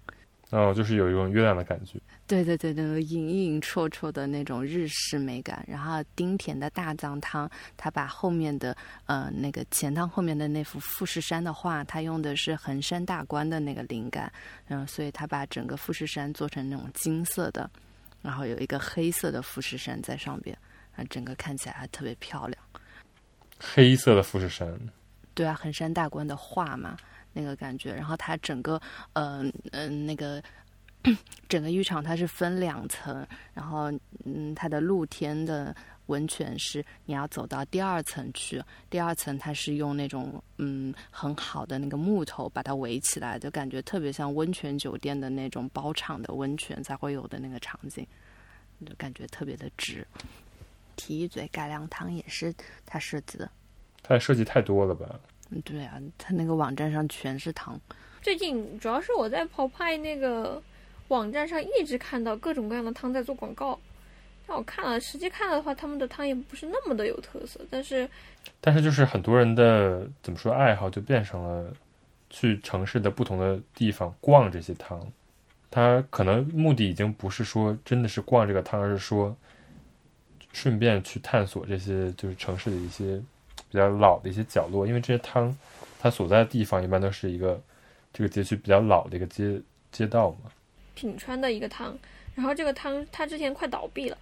哦，就是有一种月亮的感觉。对对对对，隐隐绰绰的那种日式美感。然后丁田的大藏汤，他把后面的呃那个钱汤后面的那幅富士山的画，他用的是衡山大观的那个灵感，嗯，所以他把整个富士山做成那种金色的。然后有一个黑色的富士山在上边，啊，整个看起来还特别漂亮。黑色的富士山，对啊，衡山大观的画嘛，那个感觉。然后它整个，嗯嗯，那个 整个浴场它是分两层，然后嗯，它的露天的。温泉是你要走到第二层去，第二层它是用那种嗯很好的那个木头把它围起来，就感觉特别像温泉酒店的那种包场的温泉才会有的那个场景，就感觉特别的值。提一嘴，改良汤也是他设计的，他设计太多了吧？嗯，对啊，他那个网站上全是汤。最近主要是我在跑派那个网站上一直看到各种各样的汤在做广告。那我看了，实际看了的话，他们的汤也不是那么的有特色。但是，但是就是很多人的怎么说爱好就变成了去城市的不同的地方逛这些汤。他可能目的已经不是说真的是逛这个汤，而是说顺便去探索这些就是城市的一些比较老的一些角落。因为这些汤它所在的地方一般都是一个这个街区比较老的一个街街道嘛。品川的一个汤，然后这个汤它之前快倒闭了。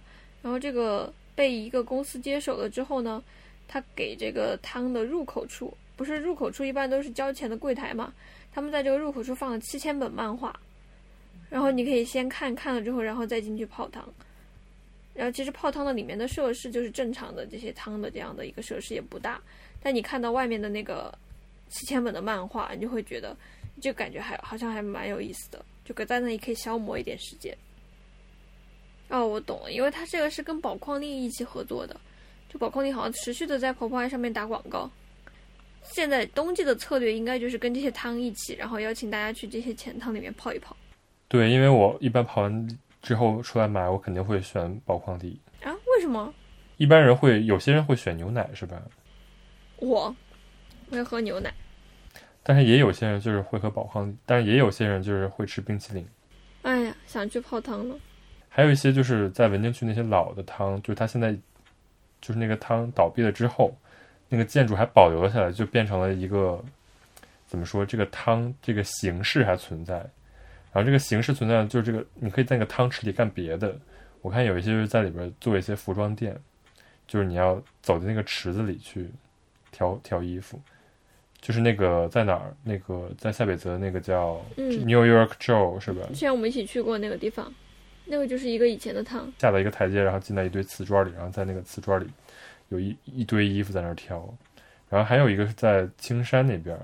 然后这个被一个公司接手了之后呢，他给这个汤的入口处，不是入口处一般都是交钱的柜台嘛？他们在这个入口处放了七千本漫画，然后你可以先看看了之后，然后再进去泡汤。然后其实泡汤的里面的设施就是正常的这些汤的这样的一个设施也不大，但你看到外面的那个七千本的漫画，你就会觉得就感觉还好像还蛮有意思的，就搁在那里可以消磨一点时间。哦，我懂了，因为他这个是跟宝矿力一起合作的，就宝矿力好像持续的在婆婆爱上面打广告。现在冬季的策略应该就是跟这些汤一起，然后邀请大家去这些钱汤里面泡一泡。对，因为我一般泡完之后出来买，我肯定会选宝矿力。啊？为什么？一般人会，有些人会选牛奶，是吧？我会喝牛奶，但是也有些人就是会喝宝矿力，但是也有些人就是会吃冰淇淋。哎呀，想去泡汤了。还有一些就是在文京区那些老的汤，就是它现在就是那个汤倒闭了之后，那个建筑还保留了下来，就变成了一个怎么说？这个汤这个形式还存在，然后这个形式存在，就是这个你可以在那个汤池里干别的。我看有一些就是在里边做一些服装店，就是你要走进那个池子里去挑挑衣服，就是那个在哪儿？那个在塞北泽那个叫 New York Joe 是吧？之前我们一起去过那个地方。那个就是一个以前的汤，下到一个台阶，然后进到一堆瓷砖里，然后在那个瓷砖里有一一堆衣服在那儿挑，然后还有一个是在青山那边，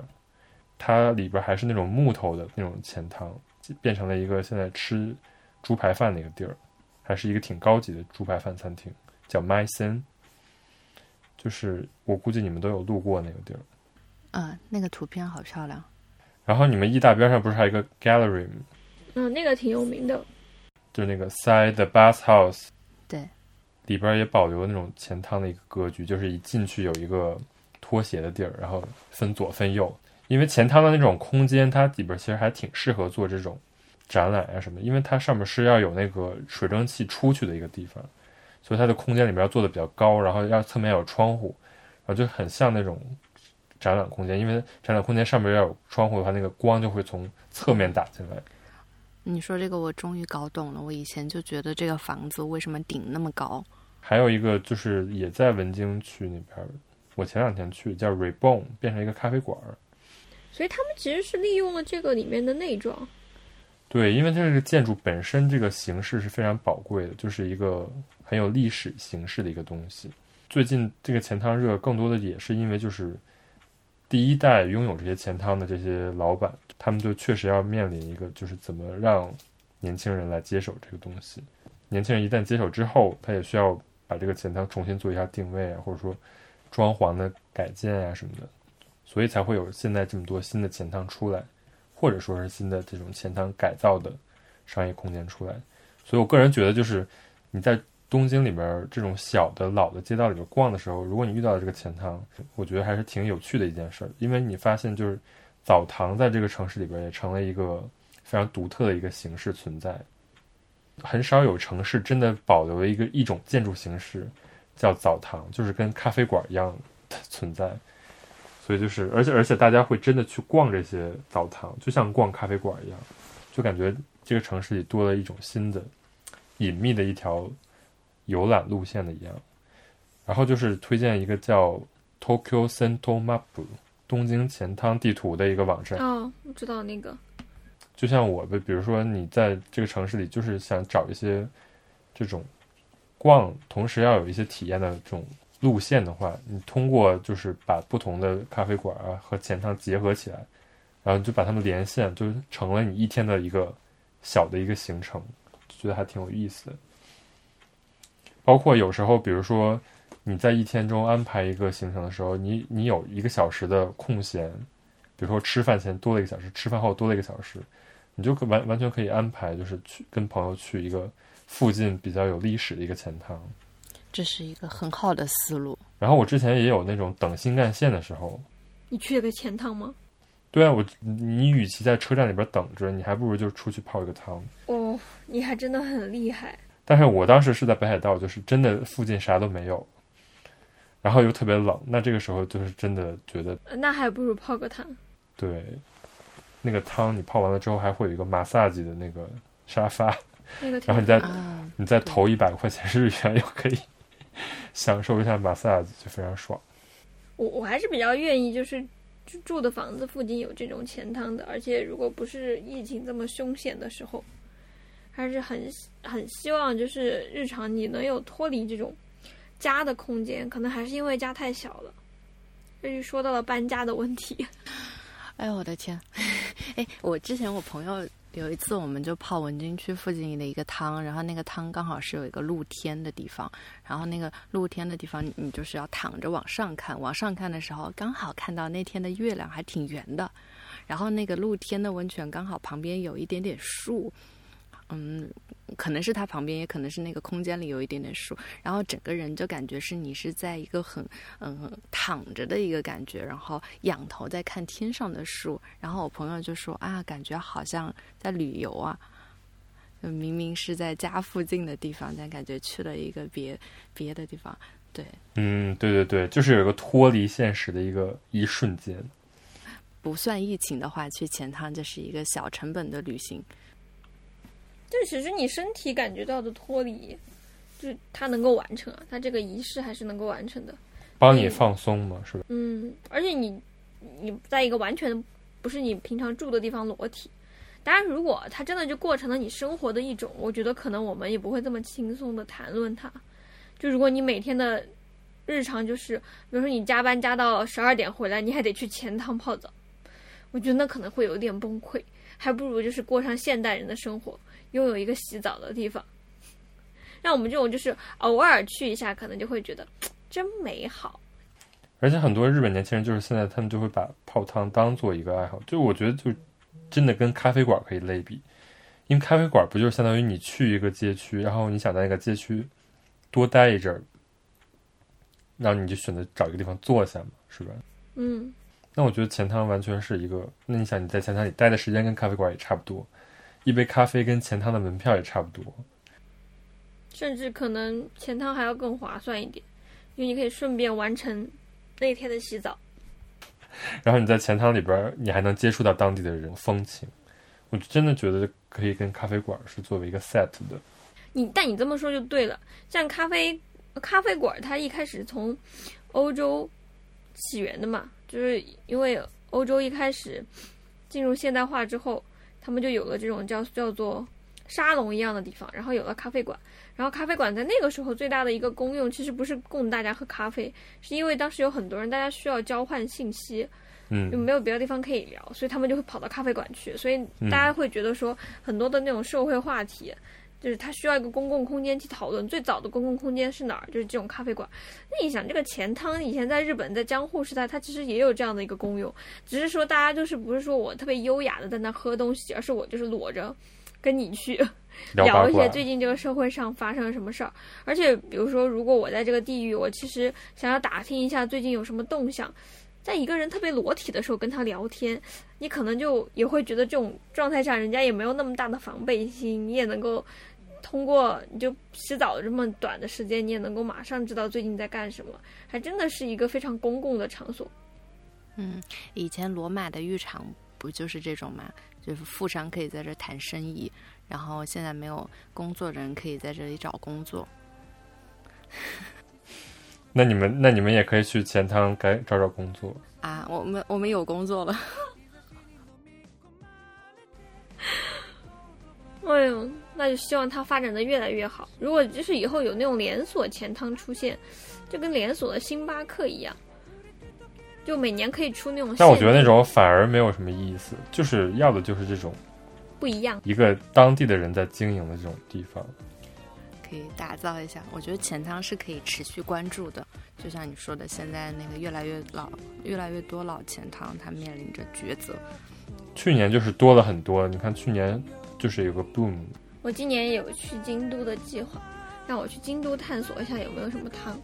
它里边还是那种木头的那种钱汤，变成了一个现在吃猪排饭那个地儿，还是一个挺高级的猪排饭餐厅，叫 My Sen，就是我估计你们都有路过那个地儿，啊，那个图片好漂亮。然后你们艺大边上不是还有一个 Gallery 吗？嗯，那个挺有名的。就是那个 Side the Bath House，对，里边也保留那种前汤的一个格局，就是一进去有一个脱鞋的地儿，然后分左分右。因为前汤的那种空间，它里边其实还挺适合做这种展览啊什么，因为它上面是要有那个水蒸气出去的一个地方，所以它的空间里边要做的比较高，然后要侧面有窗户，然后就很像那种展览空间。因为展览空间上面要有窗户的话，那个光就会从侧面打进来。你说这个我终于搞懂了，我以前就觉得这个房子为什么顶那么高。还有一个就是也在文京区那边，我前两天去叫 Reborn，变成一个咖啡馆。所以他们其实是利用了这个里面的内装。对，因为这个建筑本身这个形式是非常宝贵的，就是一个很有历史形式的一个东西。最近这个钱塘热，更多的也是因为就是第一代拥有这些钱汤的这些老板，他们就确实要面临一个就是怎么让年轻人来接手这个东西。年轻人一旦接手之后，他也需要把这个钱汤重新做一下定位啊，或者说装潢的改建啊什么的，所以才会有现在这么多新的钱汤出来，或者说是新的这种钱汤改造的商业空间出来。所以我个人觉得，就是你在东京里边这种小的老的街道里边逛的时候，如果你遇到了这个钱汤，我觉得还是挺有趣的一件事儿，因为你发现就是澡堂在这个城市里边也成了一个非常独特的一个形式存在。很少有城市真的保留了一个一种建筑形式，叫澡堂，就是跟咖啡馆一样存在。所以就是，而且而且大家会真的去逛这些澡堂，就像逛咖啡馆一样，就感觉这个城市里多了一种新的隐秘的一条游览路线的一样。然后就是推荐一个叫 Tokyo Sento Map 东京钱汤地图的一个网站。哦，我知道那个。就像我，比比如说你在这个城市里，就是想找一些这种逛，同时要有一些体验的这种路线的话，你通过就是把不同的咖啡馆啊和钱汤结合起来，然后就把它们连线，就成了你一天的一个小的一个行程，觉得还挺有意思的。包括有时候，比如说你在一天中安排一个行程的时候，你你有一个小时的空闲，比如说吃饭前多了一个小时，吃饭后多了一个小时。你就可完完全可以安排，就是去跟朋友去一个附近比较有历史的一个钱塘，这是一个很好的思路。然后我之前也有那种等新干线的时候，你去了个钱塘吗？对啊，我你与其在车站里边等着，你还不如就出去泡一个汤。哦，你还真的很厉害。但是我当时是在北海道，就是真的附近啥都没有，然后又特别冷，那这个时候就是真的觉得，那还不如泡个汤。对。那个汤你泡完了之后，还会有一个马萨吉的那个沙发，然后你再你再投一百块钱日元，又可以享受一下马萨吉，就非常爽。我我还是比较愿意，就是住的房子附近有这种钱汤的，而且如果不是疫情这么凶险的时候，还是很很希望就是日常你能有脱离这种家的空间，可能还是因为家太小了。这就说到了搬家的问题。哎呦我的天！哎，我之前我朋友有一次，我们就泡文京区附近的一个汤，然后那个汤刚好是有一个露天的地方，然后那个露天的地方你就是要躺着往上看，往上看的时候刚好看到那天的月亮还挺圆的，然后那个露天的温泉刚好旁边有一点点树。嗯，可能是他旁边，也可能是那个空间里有一点点树，然后整个人就感觉是你是在一个很嗯躺着的一个感觉，然后仰头在看天上的树，然后我朋友就说啊，感觉好像在旅游啊，明明是在家附近的地方，但感觉去了一个别别的地方，对，嗯，对对对，就是有一个脱离现实的一个一瞬间，不算疫情的话，去钱塘就是一个小成本的旅行。就只是你身体感觉到的脱离，就是它能够完成啊，它这个仪式还是能够完成的，帮你放松嘛，是吧？嗯，而且你你在一个完全不是你平常住的地方裸体，当然如果它真的就过成了你生活的一种，我觉得可能我们也不会这么轻松的谈论它。就如果你每天的日常就是，比如说你加班加到十二点回来，你还得去钱汤泡澡，我觉得那可能会有点崩溃，还不如就是过上现代人的生活。拥有一个洗澡的地方，让我们这种就是偶尔去一下，可能就会觉得 真美好。而且很多日本年轻人就是现在他们就会把泡汤当做一个爱好，就我觉得就真的跟咖啡馆可以类比，因为咖啡馆不就是相当于你去一个街区，然后你想在那个街区多待一阵儿，然后你就选择找一个地方坐下嘛，是吧？嗯。那我觉得钱汤完全是一个，那你想你在钱汤里待的时间跟咖啡馆也差不多。一杯咖啡跟钱汤的门票也差不多，甚至可能钱汤还要更划算一点，因为你可以顺便完成那天的洗澡。然后你在钱汤里边，你还能接触到当地的人风情。我真的觉得可以跟咖啡馆是作为一个 set 的。你但你这么说就对了，像咖啡咖啡馆，它一开始从欧洲起源的嘛，就是因为欧洲一开始进入现代化之后。他们就有了这种叫叫做沙龙一样的地方，然后有了咖啡馆。然后咖啡馆在那个时候最大的一个功用，其实不是供大家喝咖啡，是因为当时有很多人，大家需要交换信息，嗯就没有别的地方可以聊，所以他们就会跑到咖啡馆去。所以大家会觉得说，很多的那种社会话题，就是他需要一个公共空间去讨论。最早的公共空间是哪儿？就是这种咖啡馆。那你想，这个钱汤以前在日本，在江户时代，它其实也有这样的一个功用，只是说大家就是不是说我特别优雅的在那喝东西，而是我就是裸着跟你去。聊一些，最近这个社会上发生了什么事儿，而且比如说，如果我在这个地域，我其实想要打听一下最近有什么动向，在一个人特别裸体的时候跟他聊天，你可能就也会觉得这种状态下，人家也没有那么大的防备心，你也能够通过你就洗澡这么短的时间，你也能够马上知道最近在干什么，还真的是一个非常公共的场所。嗯，以前罗马的浴场不就是这种嘛？就是富商可以在这谈生意，然后现在没有工作的人可以在这里找工作。那你们那你们也可以去钱汤该找找工作。啊，我们我们有工作了。哎呦，那就希望它发展的越来越好。如果就是以后有那种连锁钱汤出现，就跟连锁的星巴克一样，就每年可以出那种。但我觉得那种反而没有什么意思，就是要的就是这种不一样。一个当地的人在经营的这种地方。可以打造一下，我觉得钱汤是可以持续关注的。就像你说的，现在那个越来越老、越来越多老钱汤，它面临着抉择。去年就是多了很多，你看去年就是有个 boom。我今年有去京都的计划，让我去京都探索一下有没有什么汤。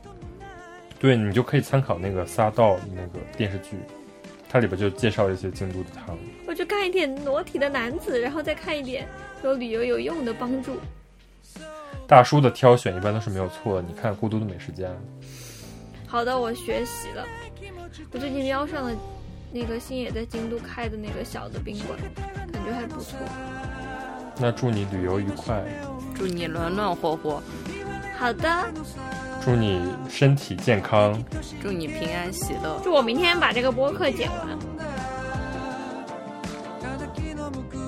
对你就可以参考那个《撒道》那个电视剧，它里边就介绍一些京都的汤。我就看一点裸体的男子，然后再看一点有旅游有用的帮助。大叔的挑选一般都是没有错的。你看《孤独的美食家》。好的，我学习了。我最近瞄上了那个星野在京都开的那个小的宾馆，感觉还不错。那祝你旅游愉快，祝你暖暖和和，好的，祝你身体健康，祝你平安喜乐。祝我明天把这个播客剪完。 「敵の向くまま